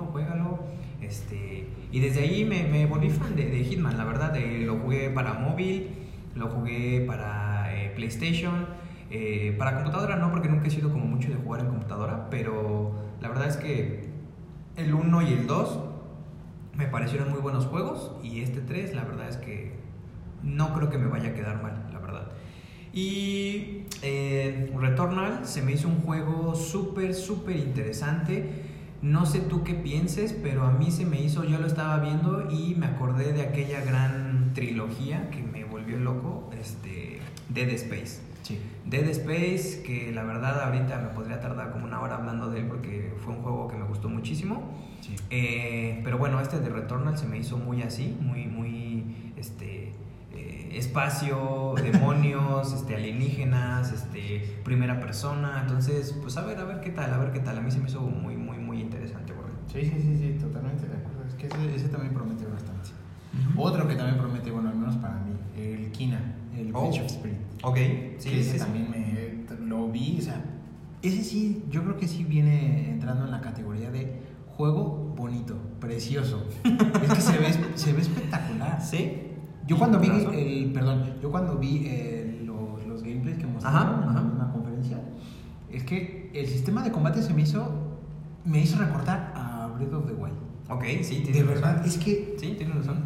S1: Este, y desde ahí me, me volví fan de, Hitman, la verdad, eh, lo jugué para móvil, lo jugué para eh, PlayStation, eh, para computadora no, porque nunca he sido como mucho de jugar en computadora, pero la verdad es que el 1 y el 2 me parecieron muy buenos juegos y este 3 la verdad es que no creo que me vaya a quedar mal, la verdad. Y eh, Returnal se me hizo un juego súper, súper interesante. No sé tú qué pienses, pero a mí se me hizo, yo lo estaba viendo y me acordé de aquella gran trilogía que me volvió loco, este, Dead Space.
S2: Sí.
S1: Dead Space, que la verdad ahorita me podría tardar como una hora hablando de él porque fue un juego que me gustó muchísimo.
S2: Sí.
S1: Eh, pero bueno, este de Returnal se me hizo muy así, muy, muy, este, eh, espacio, (laughs) demonios, este, alienígenas, este, primera persona. Entonces, pues a ver, a ver qué tal, a ver qué tal. A mí se me hizo muy, muy.
S2: Sí, sí, sí, sí, totalmente de acuerdo. Es que ese, ese también promete bastante. Otro que también promete, bueno, al menos para mí, el Kina, el
S1: Oh.
S2: Bridge of Spirit.
S1: Ok,
S2: que
S1: sí,
S2: ese
S1: sí, sí.
S2: también me lo vi, o sea, ese sí, yo creo que sí viene entrando en la categoría de juego bonito, precioso. es que se ve, se ve espectacular.
S1: ¿Sí?
S2: Yo cuando vi
S1: Razón.
S2: el, perdón, yo cuando vi eh, los, los gameplays que mostraron
S1: Ajá,
S2: en la conferencia, es que el sistema de combate se me hizo, me hizo recordar Breath of the Wild.
S1: Ok, sí,
S2: De
S1: tienes
S2: verdad,
S1: razón.
S2: es que
S1: Sí, tienes razón.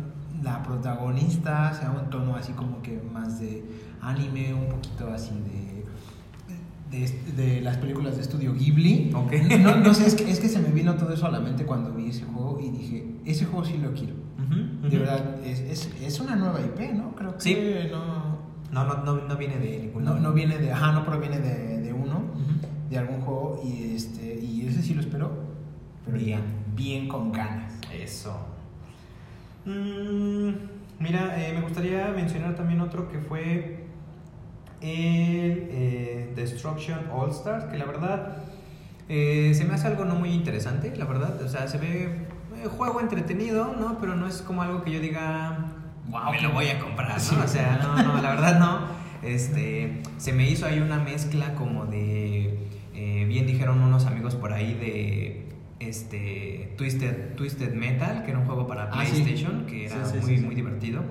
S2: la protagonista se da un tono así como que más de anime, un poquito así de, de, de las películas de estudio Ghibli.
S1: Ok. (laughs)
S2: No, no sé, es que, es que se me vino todo eso a la mente cuando vi ese juego y dije, ese juego sí lo quiero.
S1: Ujú,
S2: De
S1: ujú.
S2: verdad, es, es, es una nueva IP, ¿no? Creo que
S1: Sí.
S2: no,
S1: No, no, no, no viene de ningún
S2: no, no viene de, ajá, no proviene de, de uno,
S1: Ujú.
S2: de algún juego y, este, y ese sí lo espero, pero
S1: Bien.
S2: ya, bien con ganas.
S1: Eso. Mm, mira, eh, me gustaría mencionar también otro que fue el eh, Destruction All Stars, que la verdad eh, se me hace algo no muy interesante, la verdad. O sea, se ve juego entretenido, ¿no? Pero no es como algo que yo diga,
S2: Guau,
S1: me lo voy a comprar, ¿no?
S2: Sí.
S1: O sea, no, no, la verdad no. Este, se me hizo ahí una mezcla como de, eh, bien dijeron unos amigos por ahí de este Twisted, Twisted Metal, que era un juego para
S2: Ah, sí.
S1: PlayStation, que era
S2: Sí, sí,
S1: muy,
S2: sí, sí.
S1: muy divertido,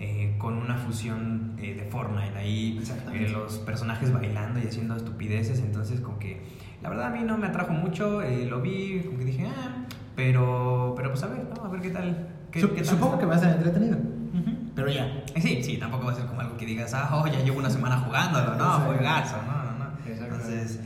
S1: eh, con una fusión eh, de Fortnite ahí, eh, los personajes bailando y haciendo estupideces, entonces como que la verdad a mí no me atrajo mucho, eh, lo vi, como que dije, ah, pero, pero pues a ver, ¿no? A ver qué tal. Qué,
S2: Sup-
S1: qué tal
S2: supongo
S1: está.
S2: que va a ser entretenido,
S1: Ujú.
S2: pero ya.
S1: Eh, Sí, sí, tampoco va a ser como algo que digas, ah, oh, ya llevo una semana jugándolo, no, juegazo, no, no, no. Entonces,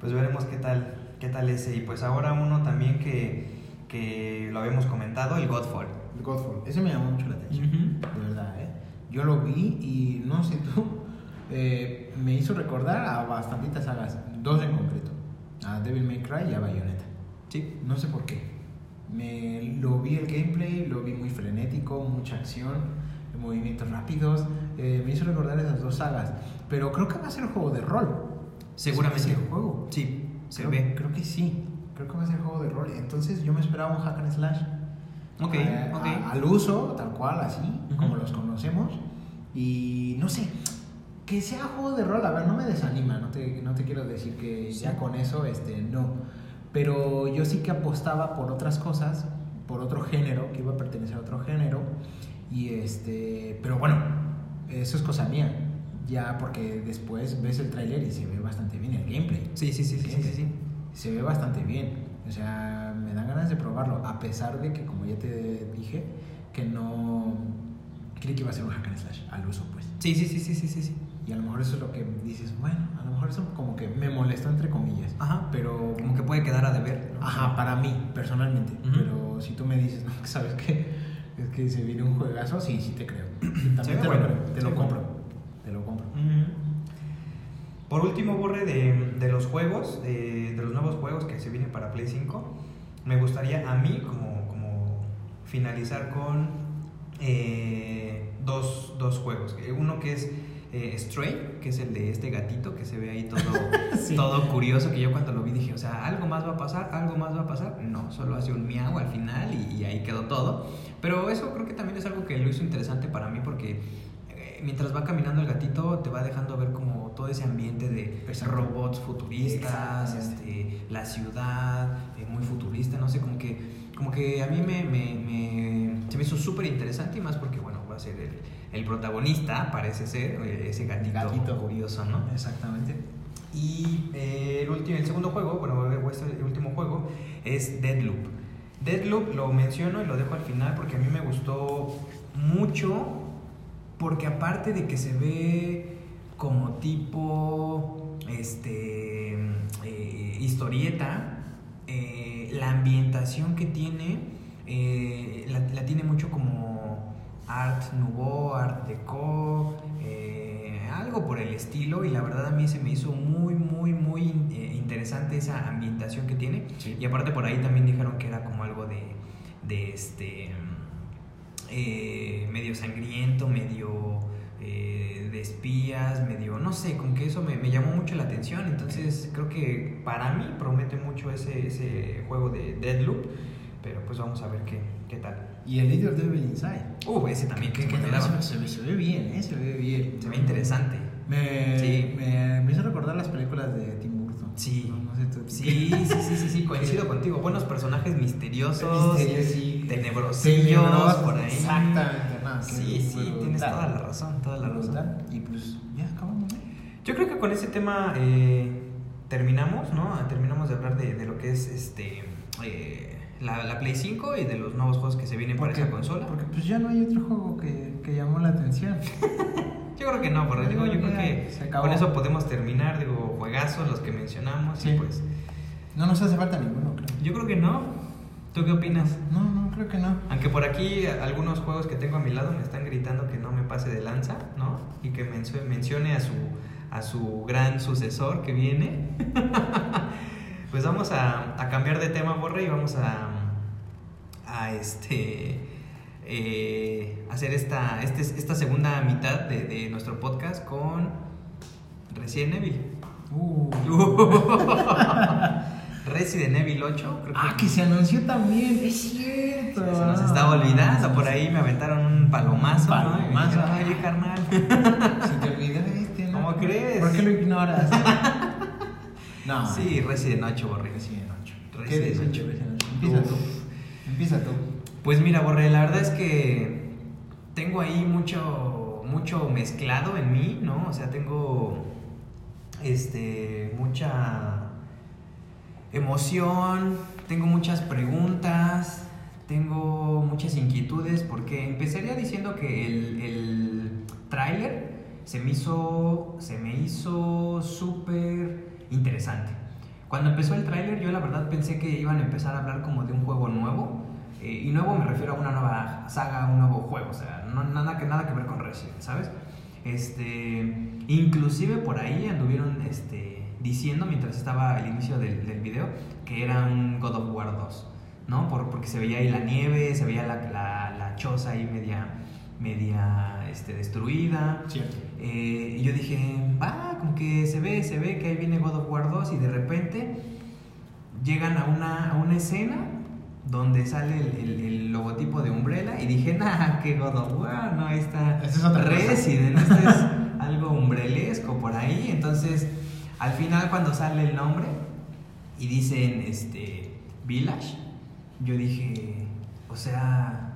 S1: pues veremos qué tal, qué tal ese. Y pues ahora uno también que, que lo habíamos comentado, el Godfall.
S2: El Godfall, ese me llamó mucho la atención. De verdad, ¿eh? Yo lo vi y no sé tú, (laughs) eh, me hizo recordar a bastantitas sagas, dos en concreto, a Devil May Cry y a Bayonetta.
S1: Sí.
S2: No sé por qué. Me lo vi el gameplay, lo vi muy frenético, mucha acción, movimientos rápidos. eh, me hizo recordar esas dos sagas. Pero creo que va a ser juego de rol.
S1: Seguramente.
S2: Ese juego.
S1: Sí, se
S2: creo,
S1: ve.
S2: Creo que sí. Creo que va a ser juego de rol. Entonces yo me esperaba un hack and slash.
S1: Ok,
S2: Eh,
S1: ok.
S2: a- al uso, tal cual, así,
S1: Ujú.
S2: como los conocemos. Y no sé, que sea juego de rol, a ver, no me desanima, no te, no te quiero decir que
S1: Sí.
S2: ya con eso, este, no. Pero yo sí que apostaba por otras cosas, por otro género, que iba a pertenecer a otro género. Y este, pero bueno, eso es cosa mía. Ya porque después ves el tráiler y se ve bastante bien el gameplay
S1: Sí, sí, sí, sí, sí, sí, sí.
S2: se ve bastante bien. O sea, me dan ganas de probarlo. A pesar de que, como ya te dije, que no. Creí que iba a ser un hack and slash al uso, pues.
S1: Sí, sí, sí, sí, sí, sí, sí.
S2: Y a lo mejor eso es lo que dices, bueno, a lo mejor eso como que me molestó, entre comillas.
S1: Ajá.
S2: Pero.
S1: Como que puede quedar a deber. ¿no?
S2: Ajá, para mí, personalmente.
S1: Ujú.
S2: Pero si tú me dices, no, (laughs) sabes que es que se viene un juegazo, sí, sí te creo. (clears throat) También
S1: ve
S2: te,
S1: bueno,
S2: lo, te
S1: se
S2: lo compro.
S1: bueno.
S2: Te lo compro.
S1: Por último, Borre, de, de los juegos, de, de los nuevos juegos que se vienen para Play 5, me gustaría a mí como, como finalizar con eh, dos, dos juegos. Eh, Uno que es eh, Stray, que es el de este gatito que se ve ahí todo, (laughs)
S2: Sí.
S1: todo curioso, que yo cuando lo vi dije, o sea, algo más va a pasar, algo más va a pasar. No, solo hace un miau al final y, y ahí quedó todo. Pero eso creo que también es algo que lo hizo interesante para mí porque mientras va caminando el gatito te va dejando ver como todo ese ambiente de
S2: Exacto.
S1: robots futuristas, este, la ciudad eh, muy futurista, no sé, como que, como que a mí me, me- me- se me hizo súper interesante y más porque, bueno, va a ser el, el protagonista, parece ser, eh, ese gatito,
S2: Gatito.
S1: curioso, ¿no?
S2: Exactamente.
S1: Y eh, el, último, el segundo juego, bueno, el último juego, es Deadloop. Deadloop lo menciono y lo dejo al final porque a mí me gustó mucho, porque aparte de que se ve como tipo este, eh, historieta, eh, la ambientación que tiene, eh, la, la tiene mucho como art nouveau, art deco, algo por el estilo y la verdad a mí se me hizo muy, muy, muy interesante esa ambientación que tiene.
S2: Sí.
S1: Y aparte por ahí también dijeron que era como algo de, de este, eh, medio sangriento, medio eh, de espías, medio, no sé, con que eso me, me llamó mucho la atención. Entonces creo que para mí promete mucho ese, ese juego de Deadloop. Pero pues vamos a ver qué, qué tal.
S2: Y el Leader Devil Inside.
S1: Uh, ese también que,
S2: Que
S1: que se,
S2: se, ve- bien, ¿eh? Se ve bien.
S1: se ve interesante.
S2: Me,
S1: Sí.
S2: me, me hizo recordar las películas de Tim Burton.
S1: Sí.
S2: No, no sé tú.
S1: Sí, sí, sí, sí, sí, coincido (laughs) contigo. Buenos personajes misteriosos,
S2: Misterio, sí.
S1: Tenebrosillos por ahí.
S2: Exactamente, no,
S1: Sí, sí,
S2: brutal.
S1: tienes toda la razón, toda la razón.
S2: Y pues ya acabamos.
S1: Yo creo que con ese tema eh, terminamos, ¿no? Terminamos de hablar de, de lo que es este eh, la, la Play 5 y de los nuevos juegos que se vienen para esa consola.
S2: Porque pues ya no hay otro juego que, que llamó la atención. (laughs)
S1: Yo creo que no, porque digo, yo creo que con eso podemos terminar, digo, juegazos, los que mencionamos,
S2: Sí.
S1: y pues
S2: No nos hace falta ninguno, creo.
S1: yo creo que no. ¿Tú qué opinas?
S2: No, no, creo que no.
S1: Aunque por aquí algunos juegos que tengo a mi lado me están gritando que no me pase de lanza, ¿no? Y que mencio- mencione a su, a su gran sucesor que viene. (laughs) pues vamos a, a cambiar de tema, Borre, y vamos a, a este, eh, hacer esta, este- esta segunda mitad de, de nuestro podcast con Resident Evil.
S2: Uh. (laughs) (laughs)
S1: Resident Evil 8, creo
S2: Ah, que se anunció también, es cierto.
S1: Se nos estaba olvidando, por ahí me aventaron un palomazo. ¿no? Y me
S2: Palomazo.
S1: dijeron, Oye, carnal. (laughs)
S2: Se te olvidó este, ¿no?
S1: ¿Cómo crees?
S2: ¿Por qué lo ignoras? (laughs) no.
S1: Sí, Resident 8, Borre.
S2: Resident 8. ¿Qué
S1: Resident
S2: dices,
S1: 8?
S2: Resident 8? Empieza tú. Empieza tú.
S1: Pues mira, Borre, la verdad es que tengo ahí mucho, mucho mezclado en mí, ¿no? O sea, tengo este, mucha emoción, tengo muchas preguntas, tengo muchas inquietudes, porque empezaría diciendo que el, el tráiler se me hizo, se me hizo súper interesante. Cuando empezó el tráiler yo la verdad pensé que iban a empezar a hablar como de un juego nuevo, eh, y nuevo me refiero a una nueva saga, un nuevo juego, o sea, no, nada, que, nada que ver con Resident, ¿sabes? Este, inclusive por ahí anduvieron este, diciendo mientras estaba el inicio del, del video que era un God of War 2, ¿no? Por, porque se veía ahí la nieve, se veía la, la, la choza ahí media, media este, destruida.
S2: Cierto.
S1: Eh, y yo dije, va, como que se ve, se ve que ahí viene God of War 2 y de repente llegan a una, a una escena donde sale el, el- el logotipo de Umbrella y dije, nah, que God of War, no, ahí está
S2: Esta es.
S1: Resident, esto es (laughs) algo umbrelesco por ahí, entonces al final cuando sale el nombre y dicen, este, Village, yo dije, o sea,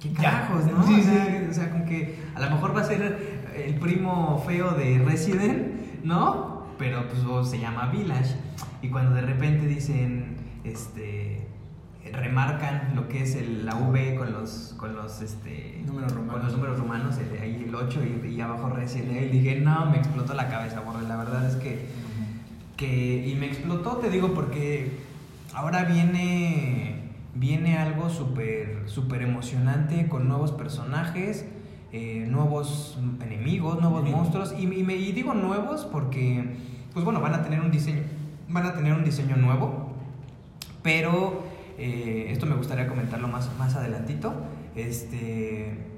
S1: qué carajos, ¿no? (laughs)
S2: Sí,
S1: o, sea,
S2: sí.
S1: o sea, como que a lo mejor va a ser el primo feo de Resident, ¿no? Pero pues se llama Village. Y cuando de repente dicen, este, remarcan lo que es el, la V con los, con los, este,
S2: Números romanos.
S1: con los números romanos, el- ahí el 8 y, y abajo Resident Evil, dije, no, me explotó la cabeza, borre. La verdad es que que y me explotó te digo porque ahora viene viene algo súper súper emocionante con nuevos personajes eh, nuevos enemigos nuevos monstruos y, y me y digo nuevos porque pues bueno van a tener un diseño van a tener un diseño nuevo pero eh, esto me gustaría comentarlo más más adelantito este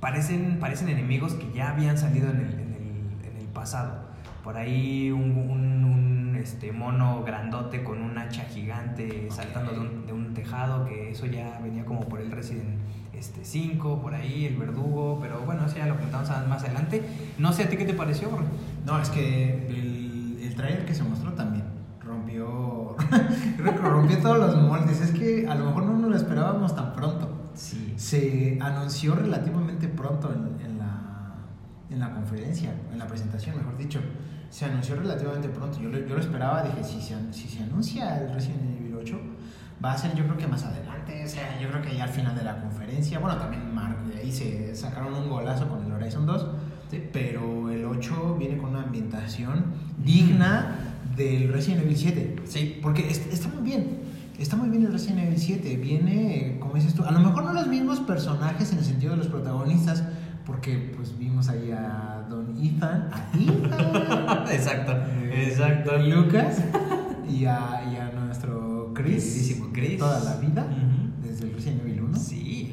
S1: parecen, parecen enemigos que ya habían salido en el, en el, en el pasado. Por ahí un, un- un, este, mono grandote con un hacha gigante saltando de un, de un tejado, que eso ya venía como por el Resident este, 5, por ahí, el verdugo, pero bueno, eso ya lo comentamos más adelante. No sé a ti qué te pareció, Borre?
S2: No, es que el, el trailer que se mostró también rompió, (laughs) rompió todos los moldes. Es que a lo mejor no nos lo esperábamos tan pronto.
S1: Sí.
S2: Se anunció relativamente pronto en, en la, en la conferencia, en la presentación, mejor dicho. Se anunció relativamente pronto. Yo lo, yo lo esperaba, dije, si se, si se anuncia el Resident Evil 8, va a ser yo creo que más adelante, o sea, yo creo que ya al final de la conferencia. Bueno, también Mark, de ahí se sacaron un golazo con el Horizon 2,
S1: Sí.
S2: pero el 8 viene con una ambientación digna del Resident Evil 7.
S1: Sí.
S2: Porque est- está muy bien. Está muy bien el Resident Evil 7. Viene, como dices tú, a lo mejor no los mismos personajes en el sentido de los protagonistas, porque pues vimos ahí a Don Ethan, a (laughs) Ethan,
S1: exacto,
S2: eh,
S1: exacto.
S2: Don Lucas y a, y a nuestro Chris,
S1: Chris.
S2: toda la vida,
S1: Ujú.
S2: desde el Resident Evil 1.
S1: Sí,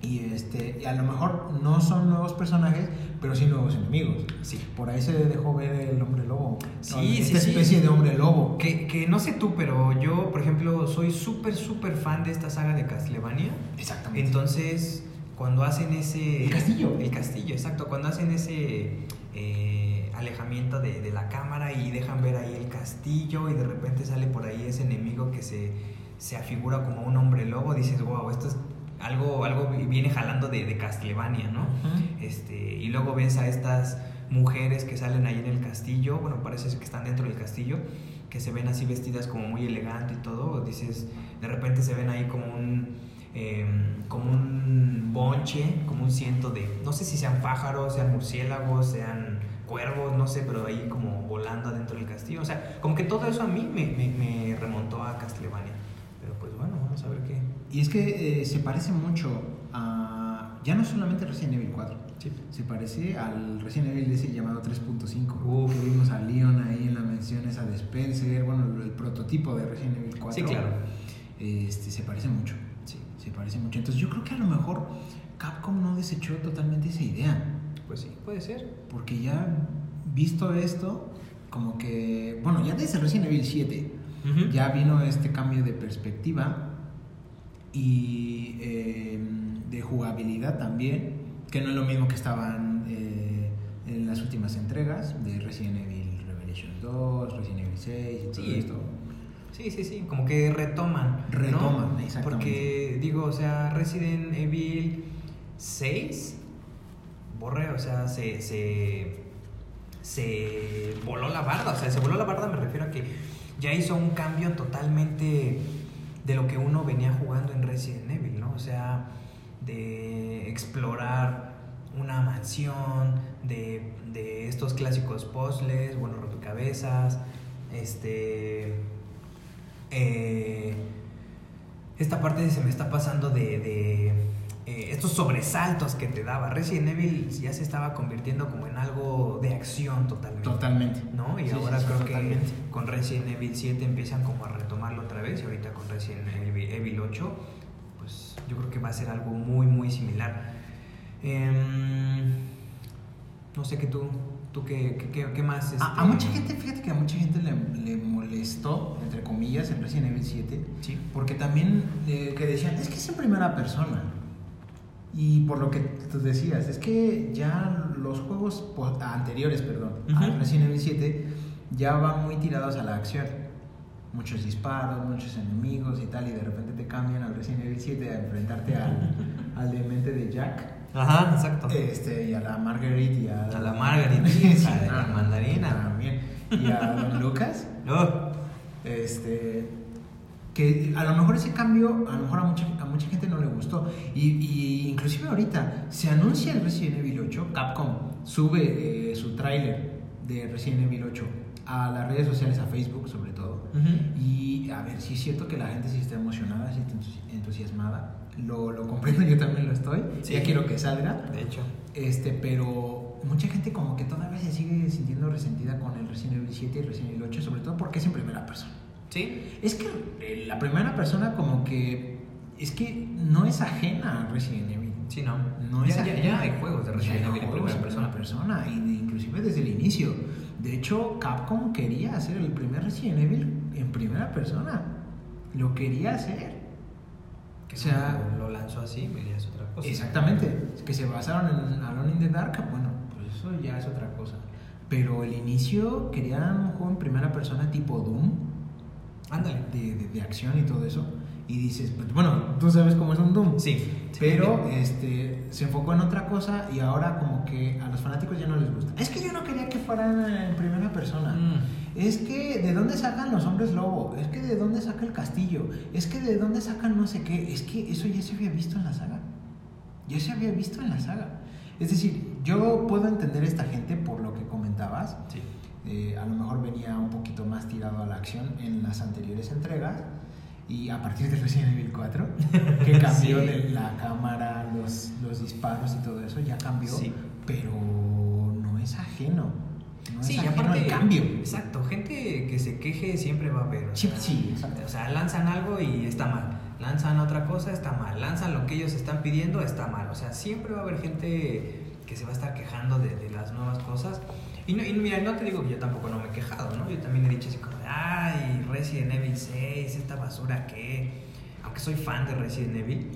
S2: Y, este, y a lo mejor no son nuevos personajes, pero sí nuevos enemigos.
S1: sí.
S2: Por ahí se dejó ver el hombre lobo.
S1: Sí,
S2: ¿no?
S1: sí,
S2: Esta
S1: sí.
S2: especie de hombre lobo.
S1: Que, que no sé tú, pero yo, por ejemplo, soy súper, súper fan de esta saga de Castlevania.
S2: Exactamente.
S1: Entonces, cuando hacen ese...
S2: El castillo.
S1: El castillo, exacto. Cuando hacen ese eh, alejamiento de, de la cámara y dejan ver ahí el castillo y de repente sale por ahí ese enemigo que se, se afigura como un hombre lobo, dices, wow, esto es algo, algo viene jalando de, de Castlevania, ¿no? Este, y luego ves a estas mujeres que salen ahí en el castillo, bueno, parece que están dentro del castillo, que se ven así vestidas como muy elegante y todo, dices, de repente se ven ahí como un, eh, como un bonche, como un ciento de, no sé si sean pájaros, sean murciélagos, sean cuervos, no sé, pero ahí como volando adentro del castillo, o sea, como que todo eso a mí me, me, me remontó a Castlevania, pero pues bueno, vamos a ver qué.
S2: Y es que eh, se parece mucho a. Ya no solamente Resident Evil 4.
S1: Sí.
S2: Se parece al Resident Evil ese llamado 3.5.
S1: Uf.
S2: Que vimos a Leon ahí en la mención esa de Spencer. Bueno, el prototipo de Resident Evil 4.
S1: Sí, claro.
S2: Este, se parece mucho. Se parece mucho. Entonces yo creo que a lo mejor Capcom no desechó totalmente esa idea.
S1: pues sí, puede ser.
S2: Porque ya visto esto, como que. Bueno, ya desde Resident Evil 7
S1: Ujú.
S2: ya vino este cambio de perspectiva y eh, de jugabilidad también, que no es lo mismo que estaban eh, en las últimas entregas de Resident Evil Revelations 2, Resident Evil 6 y todo
S1: Sí.
S2: esto.
S1: Sí, sí, sí, como que retoman. ¿no?
S2: Retoman, exactamente.
S1: Porque, digo, o sea, Resident Evil 6, borre, o sea, se, se, se voló la barda. O sea, se voló la barda, me refiero a que ya hizo un cambio totalmente de lo que uno venía jugando en Resident Evil, ¿no? O sea, de explorar una mansión, de, de estos clásicos puzzles, bueno, rompecabezas, este eh, esta parte se me está pasando de, de, eh, estos sobresaltos que te daba. Resident Evil ya se estaba convirtiendo como en algo de acción totalmente.
S2: Totalmente.
S1: ¿No? Y
S2: Sí,
S1: ahora
S2: sí,
S1: creo
S2: totalmente.
S1: que con Resident Evil 7 empiezan como a retomarlo otra vez y ahorita con Resident Evil, Evil 8 pues yo creo que va a ser algo muy muy similar. Em, no sé qué tú, tú qué, qué, qué- qué más...
S2: A, a
S1: este,
S2: mucha gente, fíjate que a mucha gente le, le molestó, entre comillas, en Resident Evil 7,
S1: Sí.
S2: porque también eh, que decían, es que es en primera persona. Y por lo que tú decías, es que ya los juegos anteriores, perdón, Resident Evil 7, ya van muy tirados a la acción. Muchos disparos, muchos enemigos y tal, y de repente te cambian al Resident Evil 7 a enfrentarte al, (laughs) al demente de Jack.
S1: Ajá, exacto.
S2: Este, y a la Marguerite y a,
S1: A la Marguerite, (laughs)
S2: Sí,
S1: de la mandarina.
S2: También. Y a Don Lucas. (laughs)
S1: Oh,
S2: Este. Que a lo mejor ese cambio, a lo mejor a mucha, a mucha gente no le gustó. Y, y inclusive ahorita se anuncia el Resident Evil 8, Capcom sube eh, su tráiler de Resident Evil 8 a las redes sociales, a Facebook sobre todo. Y a ver, si es cierto que la gente sí está emocionada, sí está entusi- entusiasmada. Lo, lo comprendo, (laughs) yo también lo estoy.
S1: Sí.
S2: Ya quiero que salga.
S1: De hecho.
S2: Este, pero mucha gente como que todavía se sigue sintiendo resentida con el Resident Evil 7 y Resident Evil 8, sobre todo porque es en primera persona.
S1: Sí.
S2: Es que eh, la primera persona como que es que no es ajena a Resident Evil.
S1: Sí, no.
S2: No
S1: ya,
S2: es
S1: ya,
S2: ajena.
S1: ya hay juegos de Resident Evil en primera persona.
S2: persona y de- inclusive desde el inicio. De hecho, Capcom quería hacer el primer Resident Evil en primera persona. Lo quería hacer. O sea,
S1: lo lanzó así, me dirías otra cosa.
S2: Exactamente. Que se basaron en Alone in the Dark, bueno, pues eso ya es otra cosa. Pero el inicio querían un juego en primera persona tipo Doom,
S1: Ándale.
S2: de, de- de acción y todo eso. Y dices, pues, bueno, tú sabes cómo es un Doom.
S1: Sí.
S2: Pero este, se enfocó en otra cosa y ahora como que a los fanáticos ya no les gusta. Es que yo no quería que fueran en primera persona.
S1: Mm.
S2: Es que de dónde sacan los hombres lobo. Es que de dónde saca el castillo. Es que de dónde sacan no sé qué. Es que eso ya se había visto en la saga. Ya se había visto en la saga. Es decir, yo puedo entender a esta gente por lo que comentabas.
S1: Sí.
S2: Eh, a lo mejor venía un poquito más tirado a la acción en las anteriores entregas. Y a partir de Resident Evil 4, que (laughs) cambió
S1: Sí.
S2: de la cámara, los, los disparos y todo eso, ya cambió.
S1: Sí.
S2: Pero no es ajeno. No
S1: Sí,
S2: es ajeno
S1: aparte,
S2: al cambio.
S1: exacto, gente que se queje siempre va a haber. o
S2: Sí,
S1: sea,
S2: sí, exacto.
S1: O sea, lanzan algo y está mal. Lanzan otra cosa, está mal. Lanzan lo que ellos están pidiendo, está mal. O sea, siempre va a haber gente que se va a estar quejando de, de las nuevas cosas. Y, no, y mira, no te digo que yo tampoco no me he quejado, ¿no? Yo también he dicho así como, ay, Resident Evil 6, esta basura que... Aunque soy fan de Resident Evil.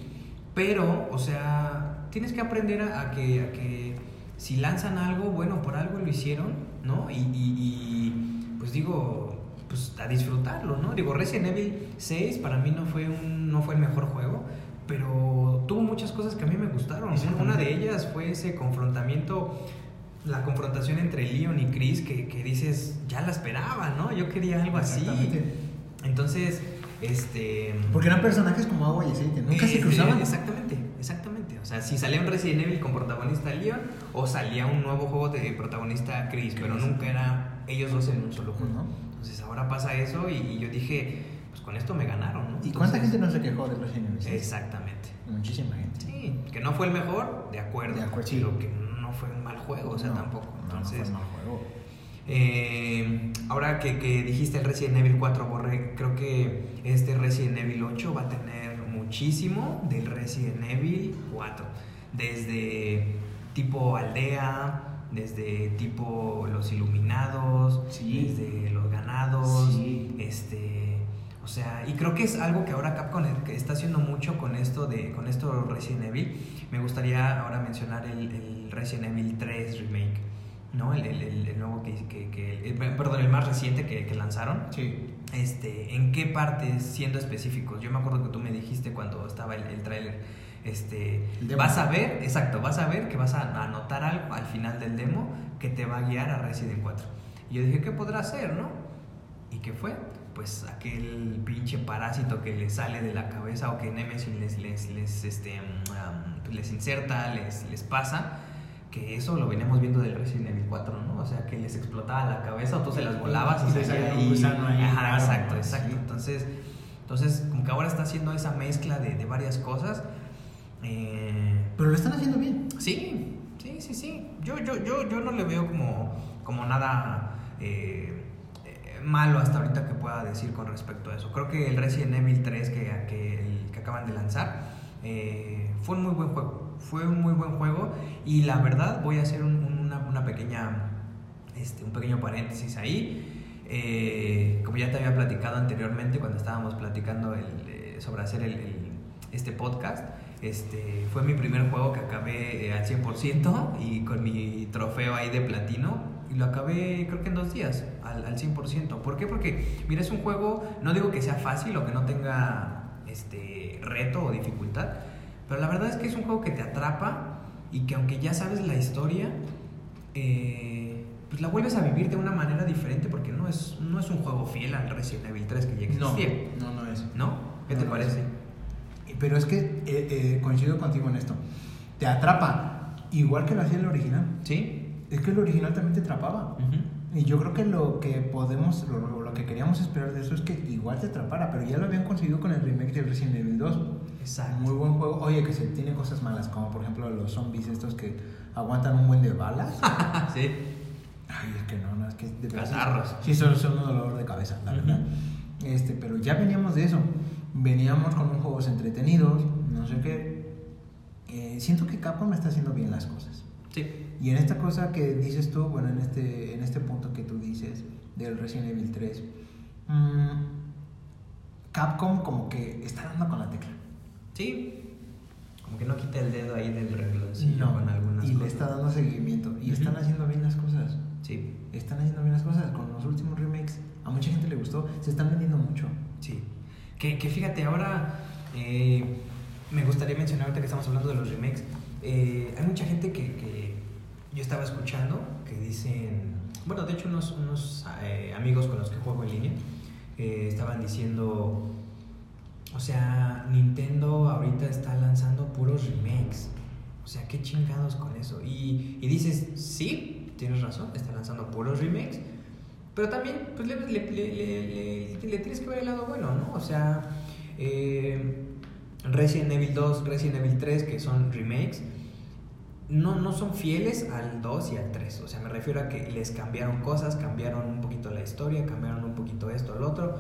S1: Pero, o sea, tienes que aprender a, a que, a que si lanzan algo, bueno, por algo lo hicieron, ¿no? Y, y- y, pues digo, pues a disfrutarlo, ¿no? Digo, Resident Evil 6 para mí no fue, un, no fue el mejor juego, pero tuvo muchas cosas que a mí me gustaron. Una de ellas fue ese confrontamiento, la confrontación entre Leon y Chris, que, que dices, ya la esperaba, ¿no? Yo quería algo así. Entonces, este...
S2: Porque eran personajes como agua y aceite, nunca se
S1: Eh,
S2: cruzaban.
S1: Exactamente, exactamente. O sea, si salía un Resident Evil con protagonista Leon o salía un nuevo juego de protagonista Chris, pero nunca era ellos dos en un solo juego.
S2: Ujú.
S1: Entonces ahora pasa eso y, y yo dije, pues con esto me ganaron, ¿no?
S2: ¿Y cuánta gente no se quejó de Resident Evil 6?
S1: Exactamente.
S2: Muchísima gente.
S1: Sí, que no fue el mejor, de acuerdo.
S2: De acuerdo, sí.
S1: Que no fue un mal juego, o sea,
S2: No,
S1: tampoco.
S2: no, no fue
S1: Entonces,
S2: mal juego.
S1: eh, ahora que, que dijiste el Resident Evil 4, Borre, creo que este Resident Evil 8 va a tener muchísimo del Resident Evil 4. Desde tipo aldea, desde tipo los iluminados,
S2: Sí.
S1: desde los ganados,
S2: Sí.
S1: este... O sea, y creo que es algo que ahora Capcom está haciendo mucho con esto de con esto Resident Evil. Me gustaría ahora mencionar el, el Resident Evil 3 remake, ¿no? El, el- el- nuevo que, que, que- el- perdón, el más reciente que, que lanzaron.
S2: Sí.
S1: Este, ¿en qué partes siendo específicos? Yo me acuerdo que tú me dijiste cuando estaba el, el tráiler, este, vas a ver, exacto, vas a ver que vas a anotar algo al final del demo que te va a guiar a Resident 4. Y yo dije, ¿qué podrá ser, no? ¿Y qué fue? Pues aquel pinche parásito que les sale de la cabeza o que Nemesis les, les, les, este, um, les inserta, les, les pasa, que eso lo venimos viendo del Resident Evil 4, ¿no? O sea, que les explotaba la cabeza o tú se las volabas
S2: Y
S1: y
S2: un
S1: ahí.
S2: gusano ahí,
S1: Ajá,
S2: claro,
S1: exacto, exacto.
S2: Sí.
S1: Entonces, entonces, como que ahora está haciendo esa mezcla de, de varias cosas. Eh,
S2: Pero lo están haciendo bien.
S1: Sí, sí, sí, sí. Yo, yo, yo, yo no le veo como, como nada eh, malo hasta ahorita que pueda decir con respecto a eso. Creo que el Resident Evil 3 que, que, que acaban de lanzar eh, fue un muy buen juego. Fue un muy buen juego y la verdad voy a hacer un- una, una pequeña, este, un pequeño paréntesis ahí. Eh, como ya te había platicado anteriormente cuando estábamos platicando el, eh, sobre hacer el- el- este podcast, este, fue mi primer juego que acabé eh, al 100% y con mi trofeo ahí de platino. Y lo acabé creo que en dos días, al, al 100%. ¿Por qué? Porque, mira, es un juego, no digo que sea fácil o que no tenga este, reto o dificultad, pero la verdad es que es un juego que te atrapa y que aunque ya sabes la historia, eh, pues la vuelves a vivir de una manera diferente porque no es, no es un juego fiel al Resident Evil 3 que ya existía.
S2: no, no es.
S1: ¿No? ¿Qué
S2: No,
S1: te
S2: no
S1: parece?
S2: es. Pero es que eh, eh, coincido contigo en esto. Te atrapa, igual que lo hacía el original.
S1: ¿Sí?
S2: Es que el original también te atrapaba. Y yo creo que lo que podemos, lo, lo que queríamos esperar de eso es que igual te atrapara, pero ya lo habían conseguido con el remake de Resident Evil 2.
S1: Exacto.
S2: Muy buen juego. Oye, que se tiene cosas malas, como por ejemplo los zombies estos que aguantan un buen de balas. (laughs)
S1: sí.
S2: Ay, es que no, no, es que de
S1: Catarros.
S2: Sí, son, son un dolor de cabeza, la verdad. Este, pero ya veníamos de eso. Veníamos con unos juegos entretenidos, no sé qué. Eh, siento que Capcom está haciendo bien las cosas.
S1: Sí.
S2: Y en esta cosa que dices tú, bueno, en este, en este punto que tú dices del Resident Evil 3, mm, Capcom como que está dando con la tecla.
S1: Sí. Como que no quita el dedo ahí del rengloncillo con algunas
S2: y le
S1: cosas.
S2: está dando seguimiento. Y
S1: Ujú.
S2: están haciendo bien las cosas.
S1: Sí.
S2: Están haciendo bien las cosas. Con los últimos remakes, a mucha gente le gustó. Se están vendiendo mucho.
S1: Sí. Que, que fíjate, ahora eh, me gustaría mencionar ahorita que estamos hablando de los remakes. eh, hay mucha gente que, que yo estaba escuchando que dicen, bueno, de hecho unos, unos eh, amigos con los que juego en línea eh, estaban diciendo, o sea, Nintendo ahorita está lanzando puros remakes. O sea, qué chingados con eso. Y, y dices, sí, tienes razón, está lanzando puros remakes. Pero también, pues le, tienes que ver el lado bueno, ¿no? O sea, eh, Resident Evil 2, Resident Evil 3, que son remakes, no, no son fieles al 2 y al 3. O sea, me refiero a que les cambiaron cosas, cambiaron un poquito la historia, cambiaron un poquito esto, al otro.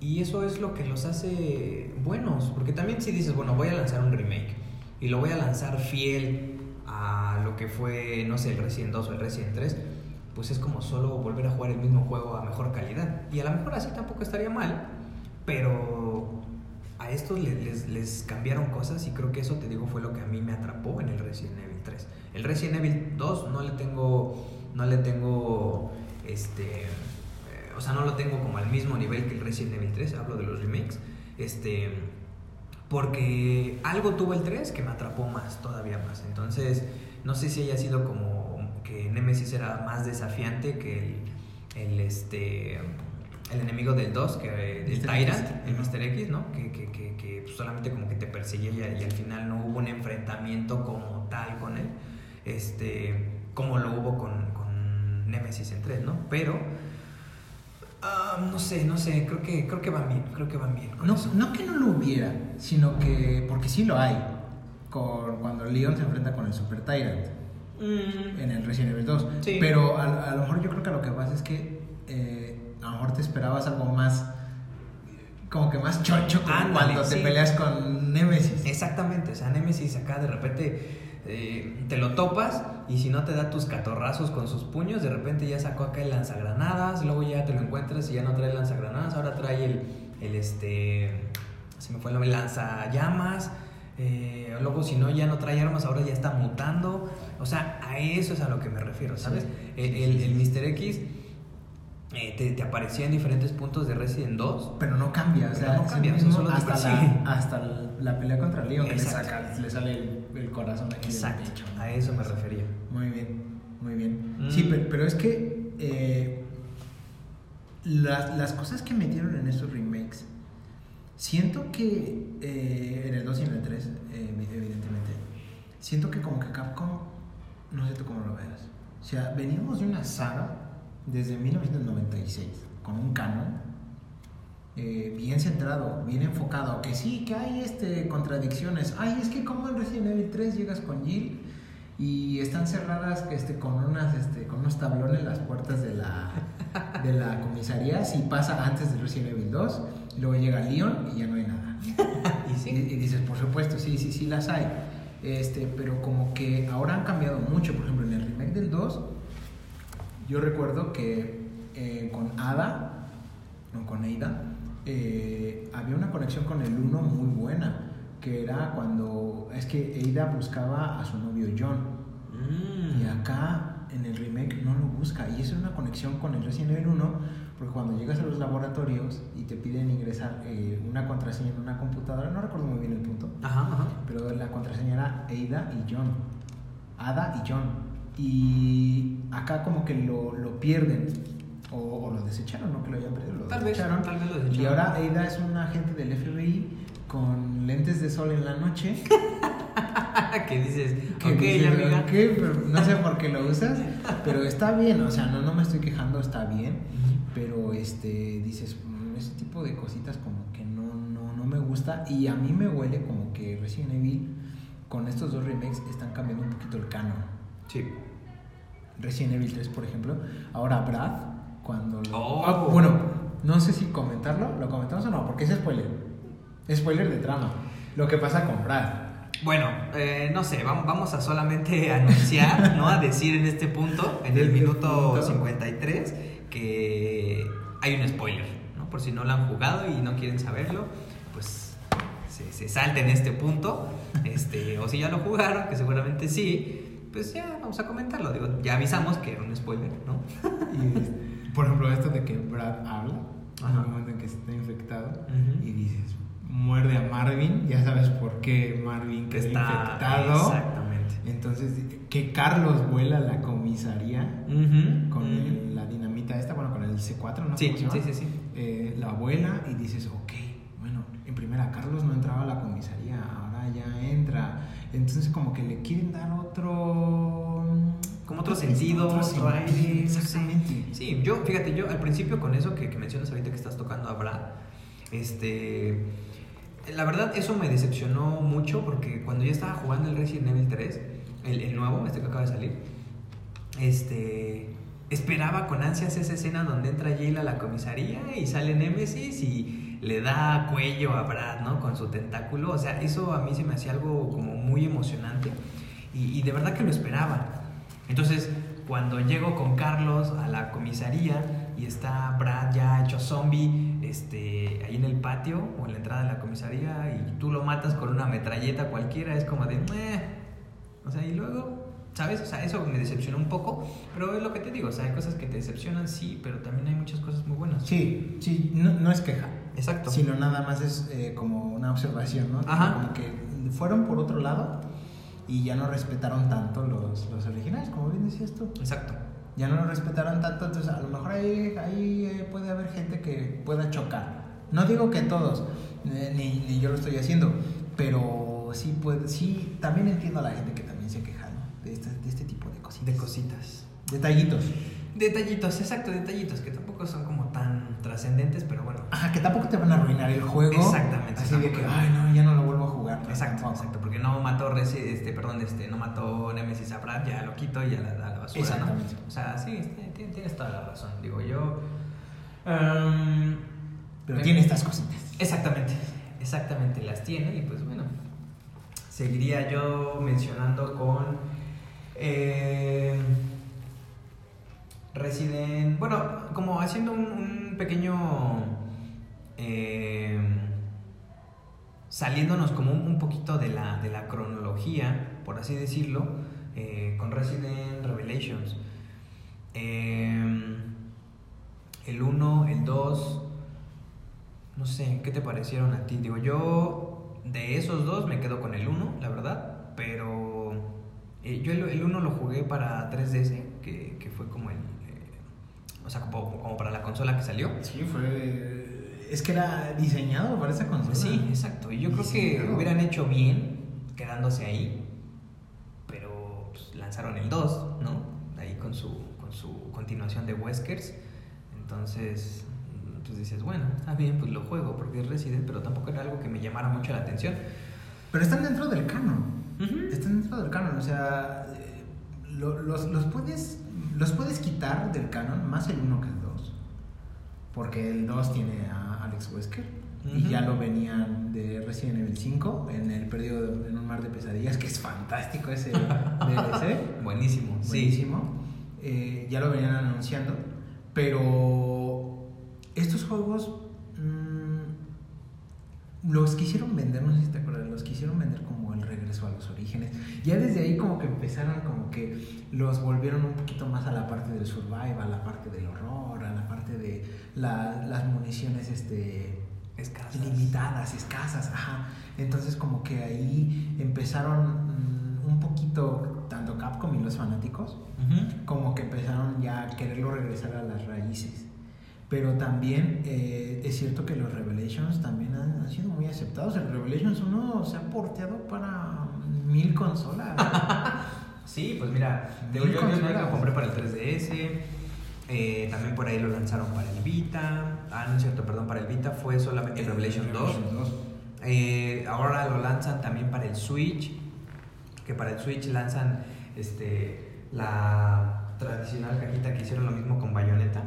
S1: Y eso es lo que los hace buenos. Porque también si dices, bueno, voy a lanzar un remake y lo voy a lanzar fiel a lo que fue, no sé, el Resident 2 o el Resident 3, pues es como solo volver a jugar el mismo juego a mejor calidad. Y a lo mejor así tampoco estaría mal, pero a estos les, les, cambiaron cosas y creo que eso, te digo, fue lo que a mí me atrapó en el Resident Evil 3. El Resident Evil 2 no le tengo, no le tengo, este, eh, o sea, no lo tengo como al mismo nivel que el Resident Evil 3, hablo de los remakes, este, porque algo tuvo el 3 que me atrapó más, todavía más. Entonces, no sé si haya sido como que Nemesis era más desafiante que el, el este el enemigo del 2, que el Tyrant, el Mr. X, ¿no? Que, que, que, que pues, solamente como que te perseguía y, al final no hubo un enfrentamiento como tal con él, este, como lo hubo con, con Nemesis en 3, ¿no? Pero, ah, no sé, no sé, creo que, creo que van bien, creo que van bien.
S2: no, no que no lo hubiera, sino que, porque sí lo hay, con, cuando Leon se enfrenta con el Super Tyrant. Mm. En el Resident Evil 2. Pero a, a, lo mejor yo creo que lo que pasa es que eh, mejor te esperabas algo más como que más chocho cuando te peleas con Nemesis.
S1: Exactamente, o sea, Nemesis acá de repente eh, te lo topas y si no te da tus catorrazos con sus puños, de repente ya sacó acá el lanzagranadas, luego ya te lo encuentras y ya no trae lanzagranadas, ahora trae el, el este, se me fue el nombre, lanzallamas. Eh, luego si no ya no trae armas, ahora ya está mutando. O sea, a eso es a lo que me refiero, ¿sabes? El, el, el Mr. X eh, te, aparecía en diferentes puntos de Resident 2.
S2: Pero no cambia, o sea, no cambia, solo hasta, la, (laughs) hasta la pelea contra Leon que le, saca, le sale el, corazón aquí
S1: Exacto, del pecho. a eso me refería.
S2: Muy bien, muy bien. Mm. Sí, pero, es que eh, las, las, cosas que metieron en esos remakes, siento que eh, en el 2 y en el 3, evidentemente, siento que como que Capcom, no sé tú cómo lo veas, o sea, veníamos de una saga desde 1996 con un canon eh, bien centrado, bien enfocado, que sí, que hay este, contradicciones. Ay, es que como en Resident Evil 3 llegas con Jill y están cerradas este, con, unas, este, con unos tablones las puertas de la, de la comisaría, si pasa antes de Resident Evil 2, y luego llega Leon y ya no hay nada. (laughs) ¿Y, y, dices, por supuesto, sí, sí, sí las hay. Este, pero como que ahora han cambiado mucho, por ejemplo, en el remake del 2 yo recuerdo que eh, con Ada, no con Eida, eh, había una conexión con el uno muy buena, que era cuando es que Eida buscaba a su novio John. Mm. Y acá en el remake no lo busca. Y eso es una conexión con el Resident Evil 1, porque cuando llegas a los laboratorios y te piden ingresar eh, una contraseña en una computadora, no recuerdo muy bien el punto, pero la contraseña era Eida y John. Ada y John. Y acá como que lo, lo pierden. O, lo desecharon, no que lo hayan perdido, lo tal desecharon. tal vez lo desecharon. Y ahora Ada es un agente del FBI con lentes de sol en la noche. (laughs)
S1: ¿Qué dices?
S2: ¿Qué okay, amiga. Pero no sé por qué lo usas, pero está bien, o sea, no, no me estoy quejando, está bien, pero este, dices, mm, ese tipo de cositas como que no, no, no me gusta y a mí me huele como que Resident Evil con estos dos remakes están cambiando un poquito el canon.
S1: Sí.
S2: Resident Evil 3, por ejemplo. Ahora Brad, cuando lo...
S1: Oh.
S2: Ah, bueno, no sé si comentarlo, ¿lo comentamos o no? Porque es spoiler. Es spoiler de trama. Lo que pasa con Brad.
S1: Bueno, eh, no sé, vamos a solamente (laughs) anunciar, ¿no? A decir en este punto, en el minuto 53, que hay un spoiler, ¿no? Por si no lo han jugado y no quieren saberlo, pues se, se salten este punto, este, o si ya lo jugaron, que seguramente sí, pues ya vamos a comentarlo. Digo, ya avisamos que era un spoiler, ¿no? (laughs)
S2: y por ejemplo, esto de que Brad habla en el momento en que está infectado y dices, muerde a Marvin, ya sabes por qué Marvin quedó está infectado.
S1: Exactamente.
S2: Entonces, que Carlos vuela a la comisaría con la dinamita esta, bueno, con el C4, ¿no?
S1: Sí, sí, sí, sí.
S2: Eh, la vuela y dices, ok, bueno, en primera, Carlos no entraba a la comisaría, ahora ya entra entonces como que le quieren dar otro...
S1: Como otro sentido, otro, aire.
S2: Exactamente.
S1: Sí. yo, fíjate, yo al principio con eso que, mencionas ahorita que estás tocando a Brad, este... la verdad eso me decepcionó mucho porque cuando yo estaba jugando el Resident Evil 3, el, el nuevo, este que acaba de salir, este esperaba con ansias esa escena donde entra Jill a la comisaría y sale Nemesis y le da cuello a Brad, ¿no? Con su tentáculo. O sea, eso a mí se me hacía algo como muy emocionante y, de verdad que lo esperaba. Entonces, cuando llego con Carlos a la comisaría y está Brad ya hecho zombie este, ahí en el patio o en la entrada de la comisaría y tú lo matas con una metralleta cualquiera, es como de... "Meh". O sea, y luego ¿Sabes? O sea, eso me decepcionó un poco, pero es lo que te digo, o hay cosas que te decepcionan, sí, pero también hay muchas cosas muy buenas.
S2: Sí, sí, no, no es queja.
S1: Exacto.
S2: Sino nada más es eh, como una observación, ¿no?
S1: Ajá.
S2: Como que fueron por otro lado y ya no respetaron tanto los, los originales, como bien decías tú.
S1: Exacto.
S2: Ya no los respetaron tanto, entonces a lo mejor ahí, ahí eh, puede haber gente que pueda chocar. No digo que todos, eh, ni, ni yo lo estoy haciendo, pero sí, puede, sí, también entiendo a la gente que también se queja, ¿no? De este, de este tipo de cositas.
S1: De cositas.
S2: Detallitos.
S1: Detallitos, exacto, detallitos, que tampoco son como tan trascendentes, pero bueno.
S2: Ajá, que tampoco te van a arruinar el juego.
S1: Exactamente,
S2: Así de que, ay, no, ya no lo vuelvo a jugar. No,
S1: Exacto,
S2: tampoco.
S1: exacto, porque no mató Resi, este, perdón, este, no mató Nemesis a Brad, ya lo quito y a la, a la basura,
S2: Exactamente.
S1: ¿no? O sea, sí, este, tienes, tienes toda la razón, digo yo. em,
S2: Pero tiene estas cositas.
S1: Exactamente, exactamente las tiene y pues bueno, seguiría yo mencionando con eh, Resident, bueno, como haciendo un, pequeño, eh, saliéndonos como un, poquito de la, de la cronología, por así decirlo, eh, con Resident Revelations. Eh, el 1, el 2, no sé, ¿qué te parecieron a ti? Digo, yo de esos dos me quedo con el 1, la verdad, pero eh, yo el 1 lo jugué para 3DS, que, que fue como el... o sea, como, como para la consola que salió.
S2: Sí, fue. Es que era diseñado para esa consola.
S1: Sí, exacto. Y yo creo que hubieran hecho bien quedándose ahí, pero pues, lanzaron el 2, ¿no? Ahí con su, con su continuación de Weskers. Entonces, pues dices, bueno, está bien, pues lo juego porque es Resident, pero tampoco era algo que me llamara mucho la atención.
S2: Pero están dentro del canon. Están dentro del canon. O sea, lo- los, los, puedes, los puedes quitar del canon, más el 1 que el 2. Porque el 2 tiene a Alex Wesker. Y ya lo venían de Resident Evil 5 en el periodo en un mar de pesadillas, que es fantástico ese DLC. (laughs)
S1: Buenísimo, sí.
S2: Buenísimo. Eh, ya lo venían anunciando. Pero estos juegos mm, los quisieron vender, no sé si te acuerdas, los quisieron vender como regreso a los orígenes. Ya desde ahí como que empezaron como que los volvieron un poquito más a la parte del survival, a la parte del horror, a la parte de la- las municiones este
S1: Escasas.
S2: limitadas, escasas, ajá. Entonces como que ahí empezaron mm, un poquito, tanto Capcom y los fanáticos,
S1: Ujú.
S2: como que empezaron ya a quererlo regresar a las raíces. Pero también eh, es cierto que los Revelations también han, han sido muy aceptados. El Revelations 1 se ha porteado para mil consolas. (laughs)
S1: Sí, pues mira, yo, yo
S2: consolas.
S1: lo compré para el 3DS, eh, también por ahí lo lanzaron para el Vita, ah, no es cierto, perdón, para el Vita fue solamente el Revelation 2. Eh, ahora lo lanzan también para el Switch, que para el Switch lanzan este, la tradicional cajita que hicieron lo mismo con Bayonetta,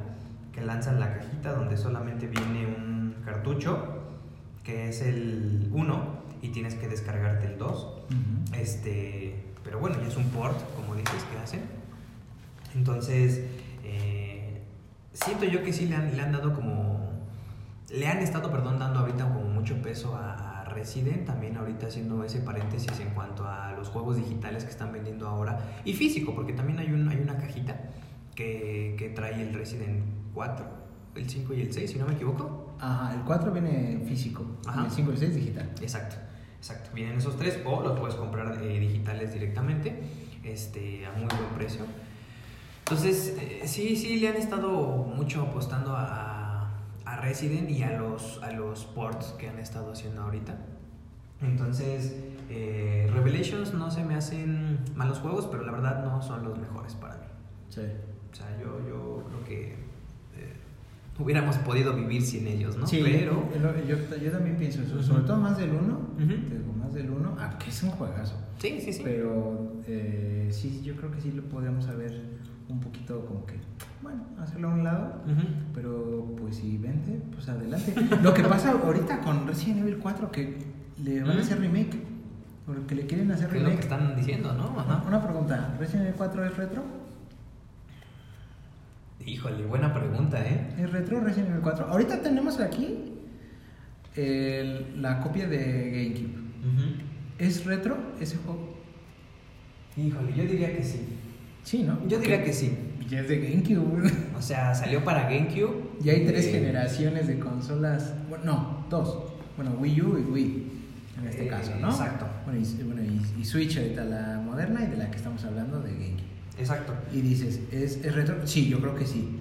S1: que lanzan la cajita donde solamente viene un cartucho, que es el 1, y tienes que descargarte el 2.
S2: Ujú.
S1: Este, pero bueno, ya es un port, como dices, que hacen. Entonces, eh, siento yo que sí le han, le han dado como. Le han estado, perdón, dando ahorita como mucho peso a, a Resident, también ahorita haciendo ese paréntesis en cuanto a los juegos digitales que están vendiendo ahora. Y físico, porque también hay, un, hay una cajita que, que trae el Resident 4, el 5 y el 6, si no me equivoco.
S2: Ajá, el 4 viene físico,
S1: Ajá.
S2: el 5 y el 6 digital.
S1: Exacto, exacto. Vienen esos tres o los puedes comprar eh, digitales directamente este, a muy buen precio. Entonces, eh, sí, sí, le han estado mucho apostando a, a Resident y a los, a los ports que han estado haciendo ahorita. Entonces, eh, Revelations no se me hacen malos juegos, pero la verdad no son los mejores para mí.
S2: Sí.
S1: O sea, yo, yo creo que hubiéramos podido vivir sin ellos, ¿no?
S2: Sí,
S1: Pero...
S2: yo, yo, yo también pienso eso, sobre todo más del 1,
S1: Ujú.
S2: digo, más del 1, ah, que es un juegazo.
S1: Sí, sí, sí.
S2: Pero eh, sí, yo creo que sí lo podríamos haber un poquito como que, bueno, hacerlo a un lado. Pero pues si vende, pues adelante. Lo que pasa ahorita con Resident Evil 4 que le van a hacer remake. Porque le quieren hacer
S1: ¿Qué es lo que
S2: remake.
S1: están diciendo, no? Ajá.
S2: Una pregunta, ¿Resident Evil 4 es retro?
S1: Híjole, buena pregunta, ¿eh?
S2: ¿Es retro Resident Evil 4? Ahorita tenemos aquí el- la copia de GameCube. ¿Es retro ese juego?
S1: Híjole, yo diría que sí.
S2: Sí, ¿no?
S1: Yo diría que sí.
S2: Ya es de GameCube.
S1: O sea, salió para GameCube.
S2: Y hay tres
S1: Eh,
S2: generaciones de consolas. Bueno, no, dos. Bueno, Wii U y Wii. En este
S1: Eh,
S2: caso, ¿no?
S1: exacto.
S2: Bueno, y, bueno, y- y Switch ahorita la moderna y de la que estamos hablando de GameCube.
S1: Exacto.
S2: Y dices, ¿es, ¿es retro? Sí, yo creo que sí.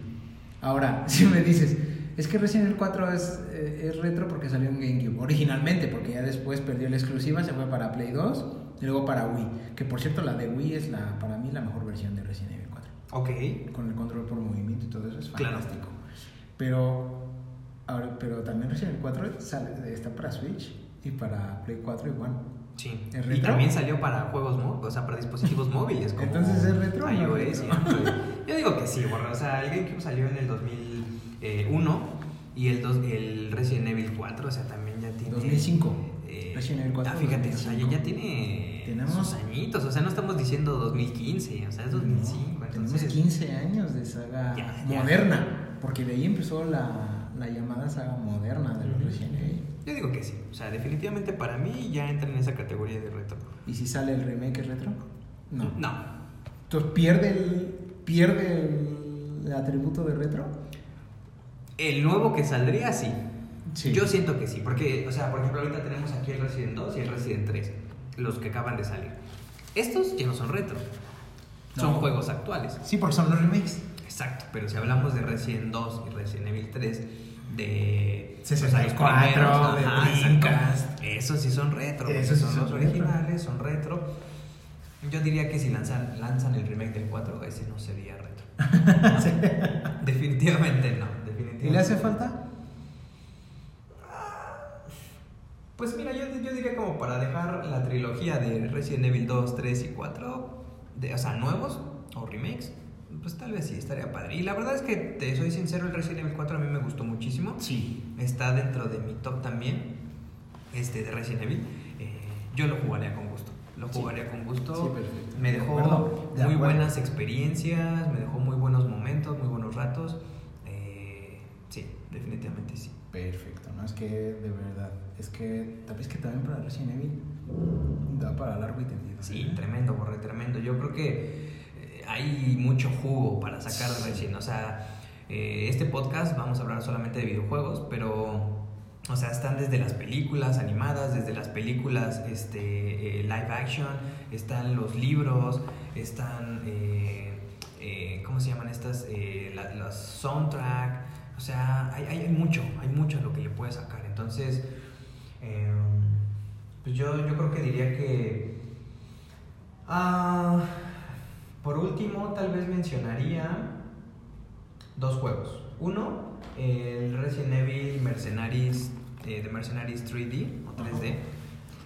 S2: Ahora, (laughs) si me dices, es que Resident Evil 4 es, eh, es retro porque salió en GameCube. Originalmente, porque ya después perdió la exclusiva, se fue para Play 2 y luego para Wii. Que por cierto, la de Wii es la, para mí la mejor versión de Resident Evil 4
S1: Ok.
S2: con el control por movimiento y todo eso es
S1: Claro.
S2: fantástico. Pero, ahora, pero también Resident Evil 4 sale- está para Switch y para Play 4 y One.
S1: Sí.
S2: ¿Es
S1: Y
S2: retro?
S1: también salió para juegos móviles, o sea, para dispositivos móviles. Como
S2: Entonces, ¿es retro o no
S1: iOS.
S2: es
S1: y
S2: retro?
S1: Android. Yo digo que sí, bueno, o sea, el GameCube salió en el 2001 y el, dos, el Resident Evil 4, o sea, también ya tiene.
S2: 2005.
S1: eh,
S2: Resident Evil 4.
S1: ah, fíjate, o sea, ya,
S2: 2005.
S1: ya tiene
S2: Tenemos-
S1: sus añitos, o sea, no estamos diciendo 2015, o sea, es 2005.
S2: Tenemos
S1: entonces,
S2: 15 años de saga
S1: Ya, ya.
S2: moderna, porque de ahí empezó la, la llamada saga moderna de los. Resident Evil.
S1: Yo digo que sí, o sea, definitivamente para mí ya entra en esa categoría de retro.
S2: ¿Y si sale el remake es retro? No.
S1: No,
S2: Entonces pierde el, pierde el atributo de retro.
S1: el nuevo que saldría, sí.
S2: Sí.
S1: Yo siento que sí, porque, o sea, por ejemplo, ahorita tenemos aquí el Resident 2 y el Resident 3, los que acaban de salir. Estos ya no son retro, son juegos actuales.
S2: Sí, porque son los remakes.
S1: Exacto, pero si hablamos de Resident 2 y Resident Evil 3, de
S2: 64,
S1: los primeros,
S2: de
S1: ajá,
S2: Dreamcast.
S1: Esos sí son retro,
S2: Esos sí
S1: son
S2: son
S1: los
S2: retro.
S1: originales, son retro. Yo diría que si lanzan, lanzan el remake del 4, ese no sería retro. (laughs) Definitivamente no, definitivamente.
S2: ¿Y le hace falta?
S1: Pues mira, yo, yo diría como para dejar la trilogía de Resident Evil 2, 3 y 4, de, o sea, nuevos o remakes, pues tal vez sí, estaría padre. Y la verdad es que, te soy sincero, el Resident Evil 4 a mí me gustó muchísimo.
S2: Sí.
S1: Está dentro de mi top también, este, de Resident Evil. Eh, yo lo jugaría con gusto. Lo
S2: Sí.
S1: jugaría con gusto.
S2: Sí, perfecto.
S1: Me
S2: De
S1: dejó
S2: acuerdo, de
S1: muy buenas experiencias, me dejó muy buenos momentos, muy buenos ratos. Eh, sí, definitivamente sí.
S2: Perfecto, ¿no? Es que de verdad, es que tal vez que también para Resident Evil da para largo y tendido.
S1: Sí,
S2: ¿eh?
S1: tremendo, borre, tremendo. Yo creo que hay mucho jugo para sacar de Resident. O sea, eh, este podcast vamos a hablar solamente de videojuegos, pero, o sea, están desde las películas animadas, desde las películas este, eh, live action, están los libros, están, eh, ¿cómo se llaman estas? Eh, la- las soundtrack. O sea, hay, hay, mucho, hay mucho a lo que le puedes sacar. Entonces, eh, pues yo, yo creo que diría que Ah, por último, tal vez mencionaría dos juegos. Uno, el Resident Evil Mercenaries, eh, de Mercenaries 3D o 3D,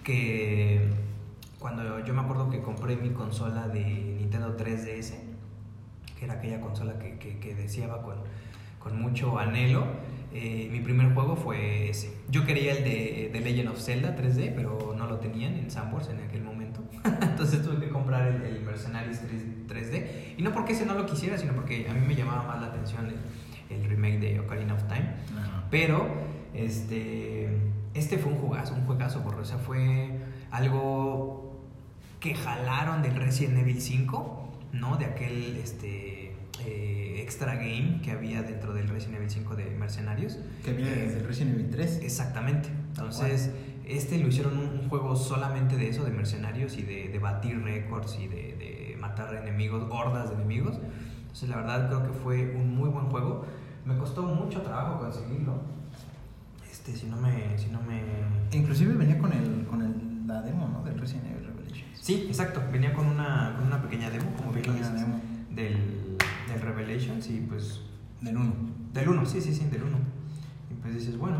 S1: que cuando yo me acuerdo que compré mi consola de Nintendo 3DS, que era aquella consola que, que, que deseaba con, con mucho anhelo, eh, mi primer juego fue ese. Yo quería el de, de Legend of Zelda 3D, pero no lo tenían en Sanborns en aquel momento. (laughs) Entonces tuve que comprar el, el Mercenaries 3, d Y no porque ese no lo quisiera, sino porque a mí me llamaba más la atención el, el remake de Ocarina of Time.
S2: Ajá.
S1: Pero este, este fue un jugazo, un juegazo, porque o sea, fue algo que jalaron del Resident Evil 5, ¿no? De aquel este, eh, extra game que había dentro del Resident Evil 5 de Mercenarios.
S2: Que viene
S1: Eh,
S2: desde el Resident Evil 3.
S1: Exactamente. Entonces, este lo hicieron un, un juego solamente de eso, de mercenarios y de, de batir récords y de, de matar enemigos, hordas de enemigos. Entonces, la verdad creo que fue un muy buen juego. Me costó mucho trabajo conseguirlo. Este, si no me... Si no me...
S2: Inclusive venía con el con el, la demo, ¿no? Del Resident Evil Revelations.
S1: Sí, exacto. Venía con una, con una pequeña demo, como bien lo
S2: Pequeña
S1: dices,
S2: demo.
S1: Del, del Revelations y pues...
S2: Del 1.
S1: Del 1, sí, sí, sí, del 1. Y pues dices, bueno.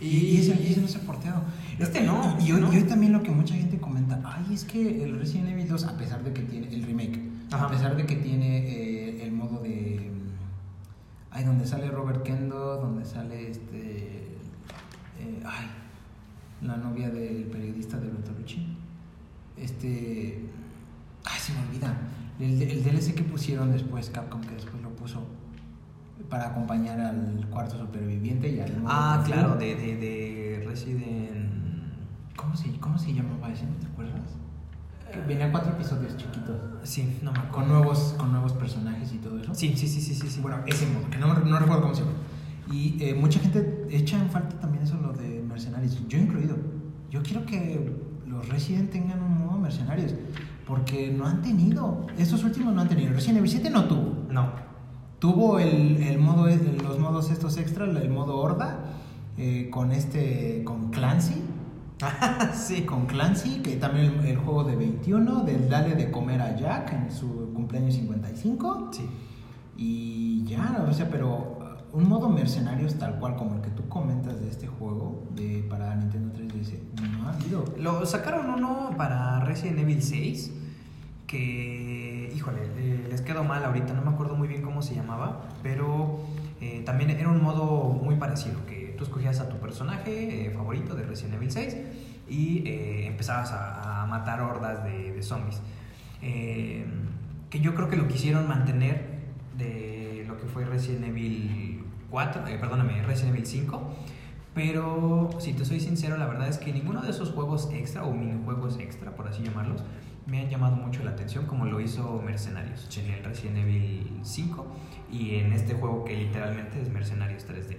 S2: Y, y ese, y ese no se ha porteado.
S1: Este no,
S2: Y, hoy,
S1: no.
S2: y hoy también lo que mucha gente comenta, ay, es que el Resident Evil 2, a pesar de que tiene el remake,
S1: Ajá.
S2: a pesar de que tiene eh, el modo de... mm, Ay, donde sale Robert Kendo, donde sale este... eh, ay, la novia del periodista de Bertolucci. Este... Ay, se me olvida. El, el DLC que pusieron después, Capcom, que después lo puso para acompañar al cuarto superviviente y al modo
S1: Ah, claro, de, de, de Resident.
S2: ¿Cómo se, ¿Cómo se llamaba ese? ¿No te acuerdas? Venía cuatro episodios chiquitos.
S1: Sí, no me acuerdo.
S2: Con nuevos, con nuevos personajes y todo eso.
S1: Sí, sí, sí, sí, sí. sí.
S2: Bueno, ese modo, que no, no recuerdo cómo se llama. Y eh, mucha gente echa en falta también eso, lo de mercenarios. Yo incluido. Yo quiero que los Resident tengan un modo mercenarios. Porque no han tenido. Estos últimos no han tenido. Resident Evil 7 no tuvo.
S1: No.
S2: Tuvo el, el modo, los modos estos extras, el modo Horda, eh, con este, con Clancy. (laughs)
S1: sí.
S2: Con Clancy, que también el, el juego de 21, del Dale de comer a Jack en su cumpleaños 55.
S1: Sí.
S2: Y ya, o sea, pero uh, un modo mercenarios tal cual como el que tú comentas de este juego de, para Nintendo 3DS, no ha habido.
S1: Lo sacaron uno para Resident Evil 6 que, híjole, eh, les quedó mal ahorita, no me acuerdo muy bien cómo se llamaba, pero eh, también era un modo muy parecido, que tú escogías a tu personaje eh, favorito de Resident Evil 6 y empezabas a, matar hordas de, de zombies. Que yo creo que lo quisieron mantener de lo que fue Resident Evil 4, eh, perdóname, Resident Evil 5. Pero si te soy sincero, la verdad es que ninguno de esos juegos extra o minijuegos extra, por así llamarlos, me han llamado mucho la atención como lo hizo Mercenarios en el Resident Evil 5 y en este juego que literalmente es Mercenarios 3D.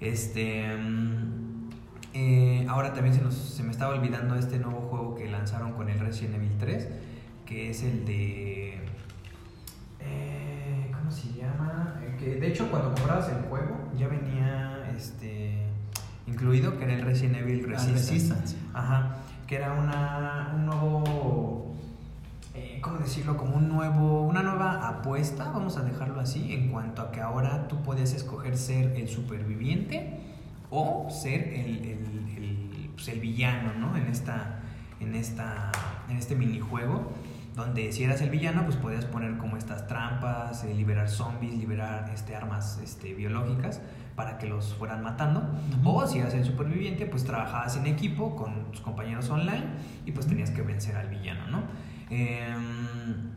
S1: Este, mm, eh, ahora también se, nos, se me estaba olvidando este nuevo juego que lanzaron con el Resident Evil 3, que es el de... eh, ¿Cómo se llama? Eh, que de hecho cuando comprabas el juego ya venía este incluido que era el Resident Evil
S2: Ah,
S1: Resistance.
S2: Resistance.
S1: Ajá, que era una, un nuevo, eh, ¿cómo decirlo? Como un nuevo, una nueva apuesta, vamos a dejarlo así, en cuanto a que ahora tú podías escoger ser el superviviente o ser el, el, el, pues, el villano, ¿no? En, esta, en, esta, en este minijuego, donde si eras el villano, pues podías poner como estas trampas, eh, liberar zombies, liberar este, armas este, biológicas para que los fueran matando.
S2: Ujú.
S1: O si eras el superviviente, pues trabajabas en equipo con tus compañeros online y pues tenías que vencer al villano, ¿no? Em,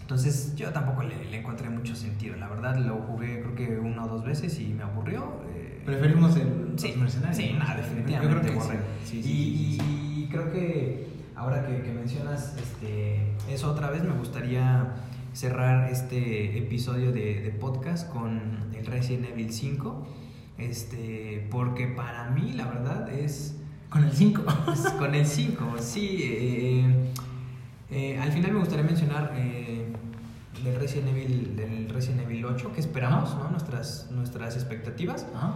S1: entonces yo tampoco le, le encontré mucho sentido. La verdad lo jugué creo que una o dos veces y me aburrió. eh,
S2: Preferimos el
S1: Sí,
S2: los mercenarios.
S1: sí, nada, definitivamente.
S2: Yo creo que
S1: borré.
S2: sí. Sí, sí,
S1: y, creo que ahora que, que mencionas este, eso otra vez, me gustaría cerrar este episodio de, de podcast con el Resident Evil 5. Este, porque para mí, la verdad, es.
S2: Con el 5.
S1: es con el 5, sí. eh, eh, al final me gustaría mencionar eh, del, Resident Evil, del Resident Evil 8, que esperamos,
S2: Ajá.
S1: ¿no? Nuestras, nuestras expectativas.
S2: Ajá.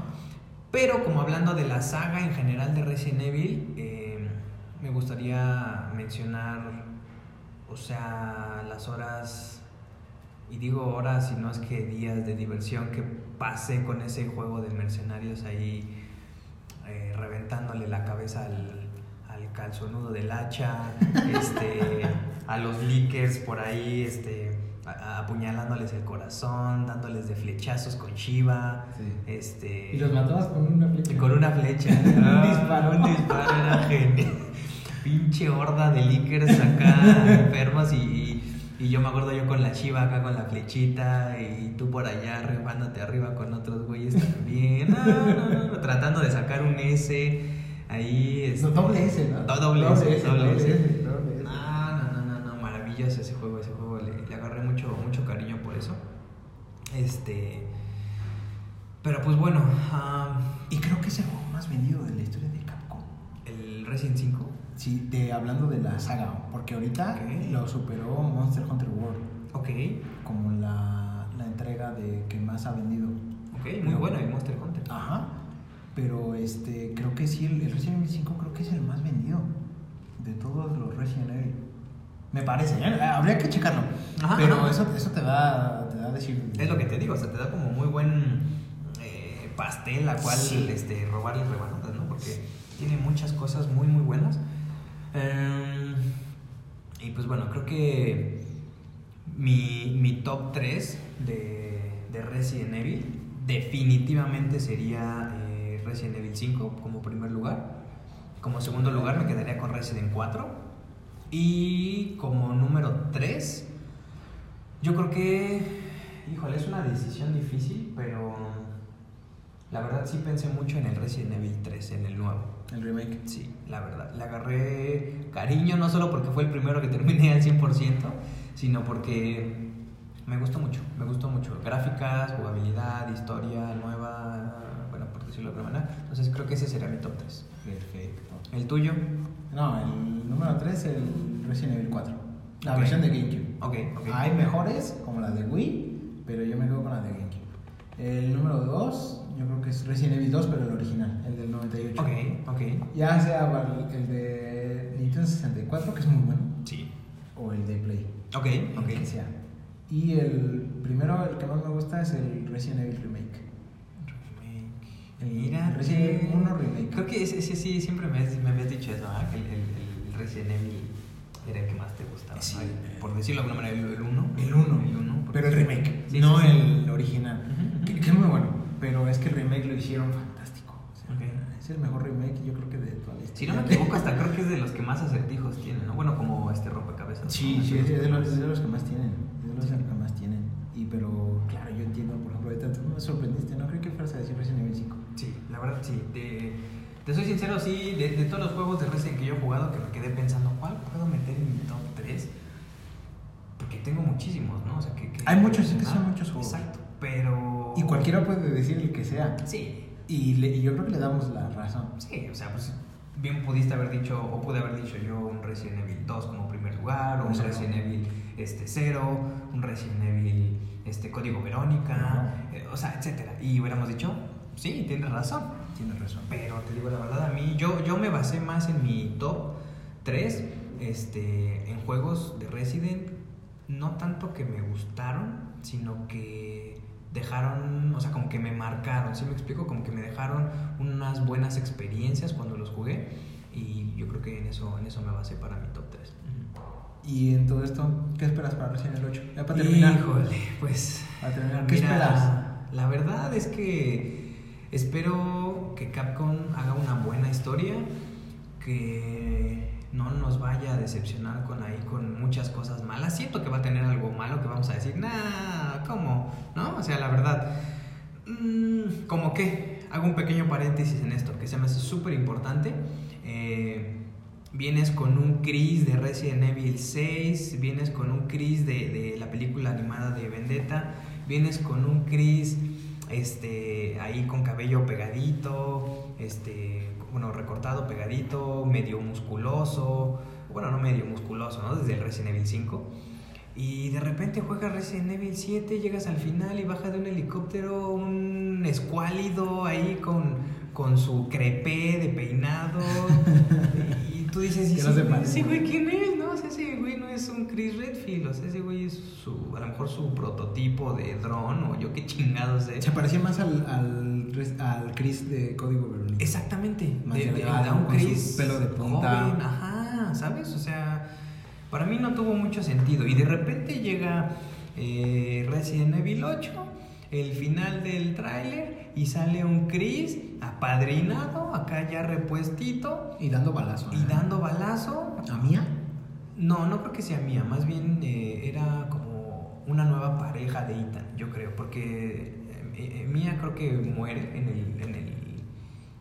S1: Pero como hablando de la saga en general de Resident Evil, eh, me gustaría mencionar, o sea, las horas, y digo horas y no es que días de diversión que pasé con ese juego de mercenarios ahí, eh, reventándole la cabeza al calzonudo del hacha, este, a los leakers por ahí, este, a- apuñalándoles el corazón, dándoles de flechazos con Shiva.
S2: Sí.
S1: Este,
S2: Y los matabas con una flecha.
S1: con una flecha. (laughs)
S2: Un disparo.
S1: Un disparo era genial. Pinche horda de lickers acá enfermos y, y, y yo me acuerdo yo con la chiva acá con la flechita y tú por allá rifándote arriba con otros güeyes también. No, no, no, tratando de sacar un S ahí. este-
S2: No, doble S, ¿no?
S1: No, doble S, doble S.
S2: doble S, doble S.
S1: No, no, no, no, no, maravilloso ese juego, ese juego le, le agarré mucho, mucho cariño por eso. Este. Pero pues bueno, am,
S2: Y creo que es el juego más vendido de la historia de Capcom.
S1: el Resident 5.
S2: Sí, de, hablando de la saga, porque ahorita lo superó Monster Hunter World
S1: Ok,
S2: como la, la entrega de que más ha vendido.
S1: ok, muy bueno el Monster Hunter.
S2: Ajá. Pero este, creo que sí, el, el Resident Evil 5 creo que es el más vendido de todos los Resident Evil. Me parece, ¿eh? habría que checarlo.
S1: Ajá,
S2: pero
S1: ajá.
S2: Eso, eso te da, te da a decir.
S1: Es lo que te digo, o sea, te da como muy buen eh, pastel a cual
S2: Sí.
S1: este, robarle rebanadas, ¿no? Porque tiene muchas cosas muy, muy buenas. Eh, y pues bueno, creo que mi, mi top 3 de, de Resident Evil definitivamente sería eh, Resident Evil 5 como primer lugar. Como segundo lugar me quedaría con Resident 4. Y como número 3, yo creo que, híjole, es una decisión difícil, pero la verdad sí pensé mucho en el Resident Evil 3, en el nuevo.
S2: El remake.
S1: Sí, la verdad. Le agarré cariño no solo porque fue el primero que terminé al 100%, sino porque me gustó mucho, me gustó mucho. Gráficas, jugabilidad, historia nueva, decirlo de manera. Entonces creo que ese sería mi top 3.
S2: Perfecto.
S1: ¿El tuyo?
S2: No, el número 3 el Resident Evil 4. La
S1: Ok.
S2: versión de GameCube.
S1: Ok, ok.
S2: Hay mejores, como la de Wii, pero yo me quedo con la de GameCube. El número 2, yo creo que es Resident Evil 2, pero el original, el del 98.
S1: Ok, ok.
S2: Ya sea el de Nintendo 64, que es muy bueno,
S1: Sí.
S2: o el de Play.
S1: Ok,
S2: el
S1: ok.
S2: que sea. Y el primero, el que más me gusta, es el Resident Evil Remake.
S1: Mira,
S2: Resident Evil 1 Remake.
S1: Creo que ese, ese sí, siempre me, me habías dicho eso, ¿ah? que el, el- el Resident Evil era el que más te gustaba.
S2: Sí.
S1: ¿no? Por decirlo de alguna manera, el 1.
S2: El 1,
S1: El 1.
S2: pero el remake,
S1: Sí,
S2: no
S1: sí, sí.
S2: el original.
S1: Ujú, ujú.
S2: Que, que es muy bueno, pero es que el remake lo hicieron fantástico. O sea,
S1: Ok.
S2: Es el mejor remake, yo creo que de toda la
S1: Si
S2: historia.
S1: no me equivoco, hasta creo que es de los que más acertijos tienen, ¿no? Bueno, como este rompecabezas.
S2: Sí,
S1: ¿no?
S2: sí, es de los, es de los que más tienen. Es de los
S1: Sí.
S2: que más tienen. Y pero, claro, yo entiendo, por ejemplo, ahorita tú me sorprendiste, no creo que fueras a decir Resident Evil 5.
S1: Sí, la verdad sí. Te, te soy sincero, sí, de, de todos los juegos de Resident que yo he jugado, que me quedé pensando, ¿cuál puedo meter en mi top 3? Porque tengo muchísimos, ¿no? O sea, que, que-
S2: Hay muchos, es que son muchos juegos.
S1: Exacto, pero...
S2: Y cualquiera puede decir el que sea.
S1: Sí,
S2: Y, le- y yo creo que le damos la razón.
S1: sí, o sea, pues bien pudiste haber dicho, o pude haber dicho yo un Resident Evil 2 como primer lugar, o un. Resident Evil este, 0, un Resident Evil este, Código Verónica, eh, o sea, etcétera. Y hubiéramos dicho, sí, tienes razón.
S2: Tienes razón.
S1: Pero te digo la verdad, a mí, yo, yo me basé más en mi top 3 este, en juegos de Resident, no tanto que me gustaron, sino que dejaron, o sea, como que me marcaron, ¿sí me explico? Como que me dejaron unas buenas experiencias cuando los jugué y yo creo que en eso, en eso me basé para mi top 3.
S2: Y en todo esto, ¿qué esperas para Resident Evil 8? Ya para terminar.
S1: Híjole, pues.
S2: Para terminar, ¿qué
S1: mira,
S2: esperas?
S1: La verdad es que espero que Capcom haga una buena historia, que no nos vaya a decepcionar con ahí con muchas cosas malas. Siento que va a tener algo malo que vamos a decir, nah, ¿cómo? ¿No? O sea, la verdad, mm, como que hago un pequeño paréntesis en esto, que se me hace súper importante. Eh, vienes con un Chris de Resident Evil 6, vienes con un Chris de, de la película animada de Vendetta, vienes con un Chris este, ahí con cabello pegadito, este, bueno, recortado, pegadito, medio musculoso, bueno, no medio musculoso, ¿no? Desde el Resident Evil 5. Y de repente juegas Resident Evil 7, llegas al final y baja de un helicóptero un escuálido ahí con, con su crepé de peinado. (laughs) y tú dices, ¿y
S2: Que no se
S1: güey- quién es? No, o sea, ese güey no es un Chris Redfield, o sea, ese güey es su, a lo mejor su prototipo de dron o yo qué chingados sé.
S2: Se parecía más al, al, al Chris de Código Verónica.
S1: Exactamente.
S2: Más
S1: de, de- de un
S2: con su
S1: Chris
S2: pelo de punta.
S1: joven, ajá, ¿sabes? O sea, para mí no tuvo mucho sentido. Y de repente llega eh, Resident Evil 8, el final del tráiler, y sale un Chris apadrinado, acá ya repuestito,
S2: Y dando balazo.
S1: y
S2: ¿eh?
S1: dando balazo.
S2: ¿A Mía?
S1: No, no creo que sea mía, más bien eh, era como una nueva pareja de Ethan, yo creo, porque eh, eh, Mia creo que muere en el, en el,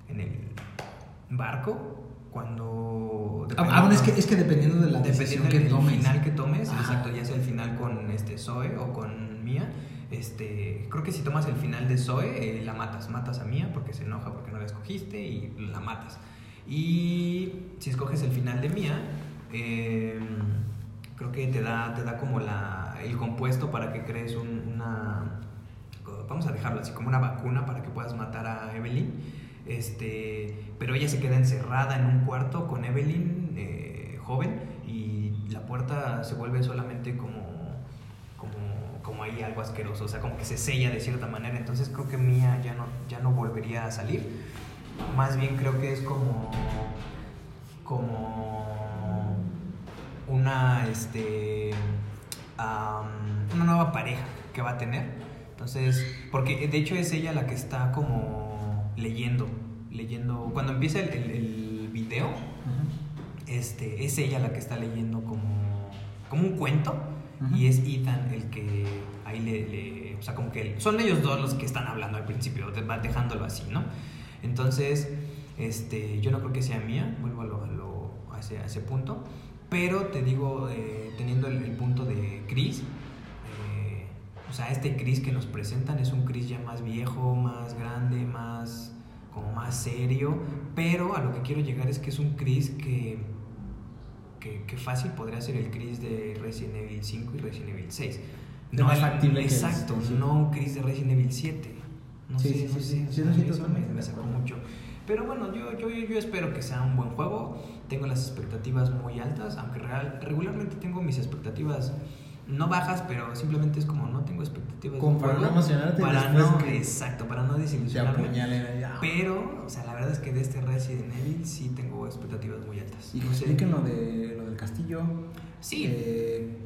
S1: en el barco cuando...
S2: Ah, ah, bueno, es que, es que dependiendo de la
S1: Dependiendo
S2: decisión que
S1: del
S2: tomes.
S1: final que tomes,
S2: Ajá.
S1: exacto, ya sea el final con este Zoe o con Mia, este, creo que si tomas el final de Zoe, eh, la matas, matas a Mia porque se enoja porque no la escogiste y la matas. Y si escoges el final de Mia, eh, creo que te da, te da como la, el compuesto para que crees un- una, vamos a dejarlo así, como una vacuna para que puedas matar a Evelyn. Este, pero ella se queda encerrada en un cuarto con Evelyn, eh, joven, y la puerta se vuelve solamente como, como, ahí algo asqueroso, o sea, como que se sella de cierta manera. Entonces creo que Mía ya no, ya no volvería a salir. Más bien creo que es como, como una, este, una nueva pareja que va a tener. Entonces, porque de hecho es ella la que está como leyendo, leyendo. Cuando empieza el, el, el video, este, es ella la que está leyendo como, como un cuento
S2: Ujú.
S1: y es Ethan el que ahí le, le- o sea, como que son ellos dos los que están hablando al principio, dejándolo así, ¿no? Entonces, este, yo no creo que sea mía, vuelvo a, lo, a, lo- a ese, a ese punto, pero te digo, eh, teniendo el, el punto de Chris, eh, o sea, este Chris que nos presentan es un Chris ya más viejo, más grande, más como más serio, pero a lo que quiero llegar es que es un Chris que, que, que fácil podría ser el Chris de Resident Evil 5 y Resident Evil 6.
S2: De más
S1: el-
S2: factible que
S1: Exacto,
S2: sí.
S1: no un Chris de Resident Evil 7. No
S2: Sí,
S1: sé,
S2: sí,
S1: no
S2: sí,
S1: sé,
S2: sí,
S1: eso me, me sacó mucho. Pero bueno, yo, yo, yo espero que sea un buen juego. Tengo las expectativas muy altas, aunque real, regularmente tengo mis expectativas no bajas, pero simplemente es como no tengo expectativas.
S2: Como para no emocionarte
S1: Para no,
S2: que
S1: exacto, para no desilusionarme. Pero, o sea, la verdad es que de este Resident Evil sí tengo expectativas muy altas.
S2: Y que
S1: sé.
S2: expliquen lo, de, lo del castillo.
S1: Sí.
S2: Eh,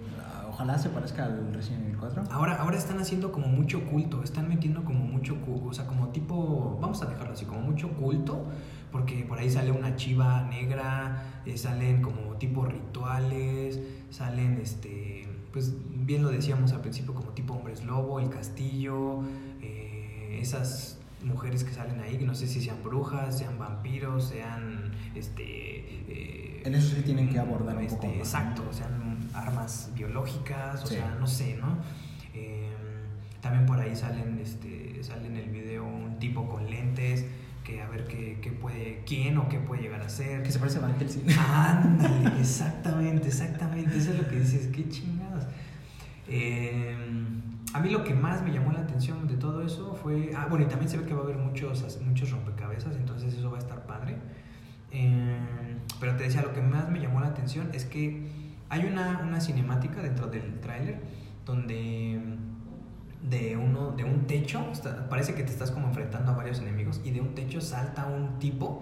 S2: ojalá se parezca al Resident Evil 4.
S1: Ahora, ahora están haciendo como mucho culto, están metiendo como mucho, o sea, como tipo, vamos a dejarlo así, como mucho culto, porque por ahí sale una chiva negra, eh, salen como tipo rituales, salen, este, pues bien lo decíamos al principio, como tipo hombres lobo, el castillo, eh, esas mujeres que salen ahí, que no sé si sean brujas, sean vampiros, sean, este... eh,
S2: En eso sí tienen que abordar un
S1: este,
S2: poco más.
S1: Exacto, sean armas biológicas, o
S2: Sí.
S1: sea, no sé, ¿no? Eh, también por ahí salen, este, sale en el video un tipo con lentes que a ver qué, qué puede, quién o qué puede llegar a ser.
S2: Que se parece a Van Helsing.
S1: Ándale, exactamente, exactamente, eso es lo que dices, qué chingados. Eh, a mí lo que más me llamó la atención de todo eso fue, ah, bueno, y también se ve que va a haber muchos, muchos rompecabezas, entonces eso va a estar padre. Eh, pero te decía, lo que más me llamó la atención es que hay una, una cinemática dentro del tráiler donde de uno de un techo está- parece que te estás como enfrentando a varios enemigos y de un techo salta un tipo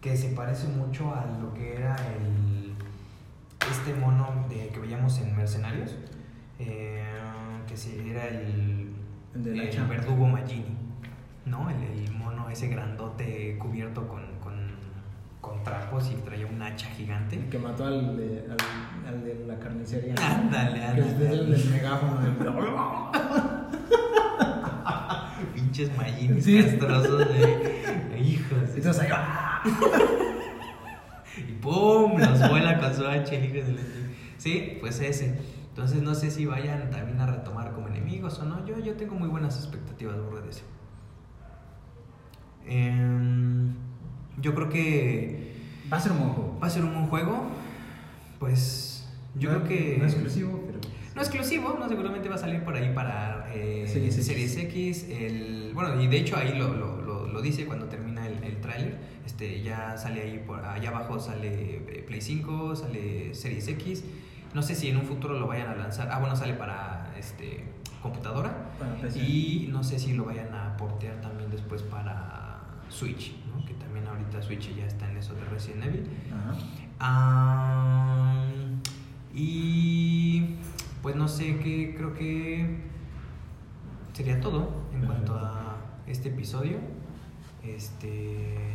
S1: que se parece mucho a lo que era el este mono de, que veíamos en Mercenarios eh, que era el,
S2: El de la
S1: el
S2: hacha.
S1: verdugo Magini no el, el mono ese grandote cubierto con, con, con trapos y traía un hacha gigante
S2: El que mató al de, al, al de la carnicería. (laughs)
S1: Ándale,
S2: Que es
S1: ándale.
S2: el del megáfono. del- (laughs) (laughs)
S1: pinches mallines
S2: Sí.
S1: castrosos de hijos
S2: Entonces ahí va. (laughs)
S1: y pum los vuela con su hacha el hijo de la chingada. sí pues ese entonces no sé si vayan también a retomar como enemigos o no yo yo tengo muy buenas expectativas burro de ese Em, yo creo que
S2: Va a ser un buen juego.
S1: va a ser un buen juego pues yo
S2: No-
S1: creo que
S2: No exclusivo.
S1: No exclusivo, no seguramente va a salir por ahí para eh,
S2: Series X.
S1: Series X. El, bueno, y de hecho ahí lo, lo, lo, lo dice cuando termina el, el tráiler. Este, ya sale ahí, por allá abajo sale eh, Play 5, sale Series X. No sé si en un futuro lo vayan a lanzar. Ah, bueno, sale para este, computadora.
S2: Para PC.
S1: Y no sé si lo vayan a portear también después para Switch, ¿no? que también ahorita Switch ya está en eso de Resident Evil.
S2: Ajá.
S1: Y pues no sé qué, creo que sería todo en cuanto a este episodio. Este,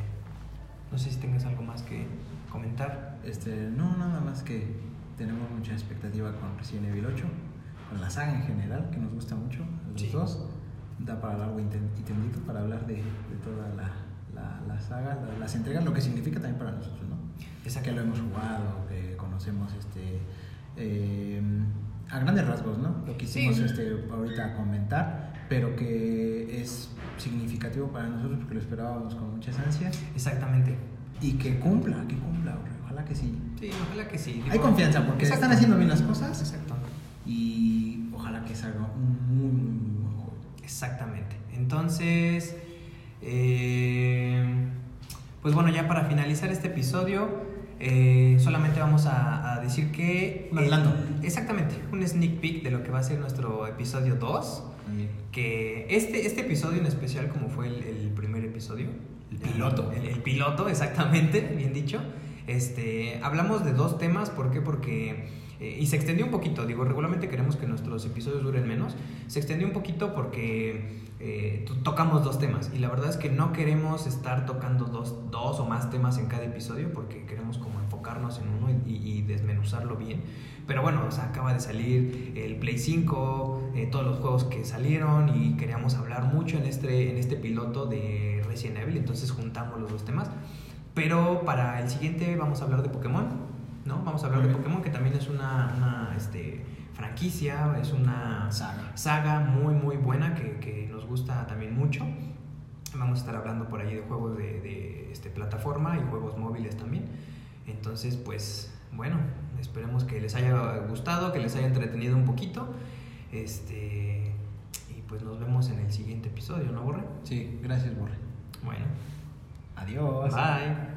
S1: no sé si tengas algo más que comentar.
S2: Este, no, nada más que tenemos mucha expectativa con Resident Evil 8, con la saga en general, que nos gusta mucho, a los
S1: Sí.
S2: dos. Da para largo y ten- y tendido para hablar de, de toda la, la, la saga, la- las entregas, lo que significa también para nosotros, ¿no?
S1: Esa
S2: que lo hemos jugado, que conocemos este eh, a grandes rasgos, ¿no? Lo quisimos
S1: Sí.
S2: este, ahorita comentar, pero que es significativo para nosotros porque lo esperábamos con muchas ansias
S1: Exactamente.
S2: y que cumpla, que cumpla, ojalá que sí.
S1: Sí, ojalá que sí.
S2: Hay confianza porque están haciendo bien las cosas
S1: Exacto.
S2: y ojalá que salga un muy, muy, muy buen juego.
S1: Exactamente. Entonces, eh, pues bueno, ya para finalizar este episodio, eh, solamente vamos a, a decir que... El- exactamente, un sneak peek de lo que va a ser nuestro episodio 2.
S2: Muy bien.
S1: Que este, este episodio en especial, como fue el, el primer episodio,
S2: El piloto.
S1: El, el piloto, exactamente, (laughs) bien dicho. Este, hablamos de dos temas, ¿por qué? Porque. Eh, y se extendió un poquito, digo, regularmente queremos que nuestros episodios duren menos. Se extendió un poquito porque eh, to- tocamos dos temas. Y la verdad es que no queremos estar tocando dos, dos o más temas en cada episodio porque queremos como enfocarnos en uno y, desmenuzarlo bien. Pero bueno, o acaba de salir el Play 5, eh, todos los juegos que salieron y queríamos hablar mucho en este, en este piloto de Resident Evil, entonces juntamos los dos temas. Pero para el siguiente vamos a hablar de Pokémon, ¿no? Vamos a hablar de. Pokémon, que también es una, una, este, franquicia, es una
S2: Saga.
S1: saga muy, muy buena que, que nos gusta también mucho. Vamos a estar hablando por ahí de juegos de, de, este, plataforma y juegos móviles también. Entonces, pues, bueno, esperemos que les haya gustado, que les haya entretenido un poquito. Este, y pues nos vemos en el siguiente episodio, ¿no, Borre?
S2: Sí, gracias, Borre.
S1: Bueno,
S2: Adiós.
S1: bye.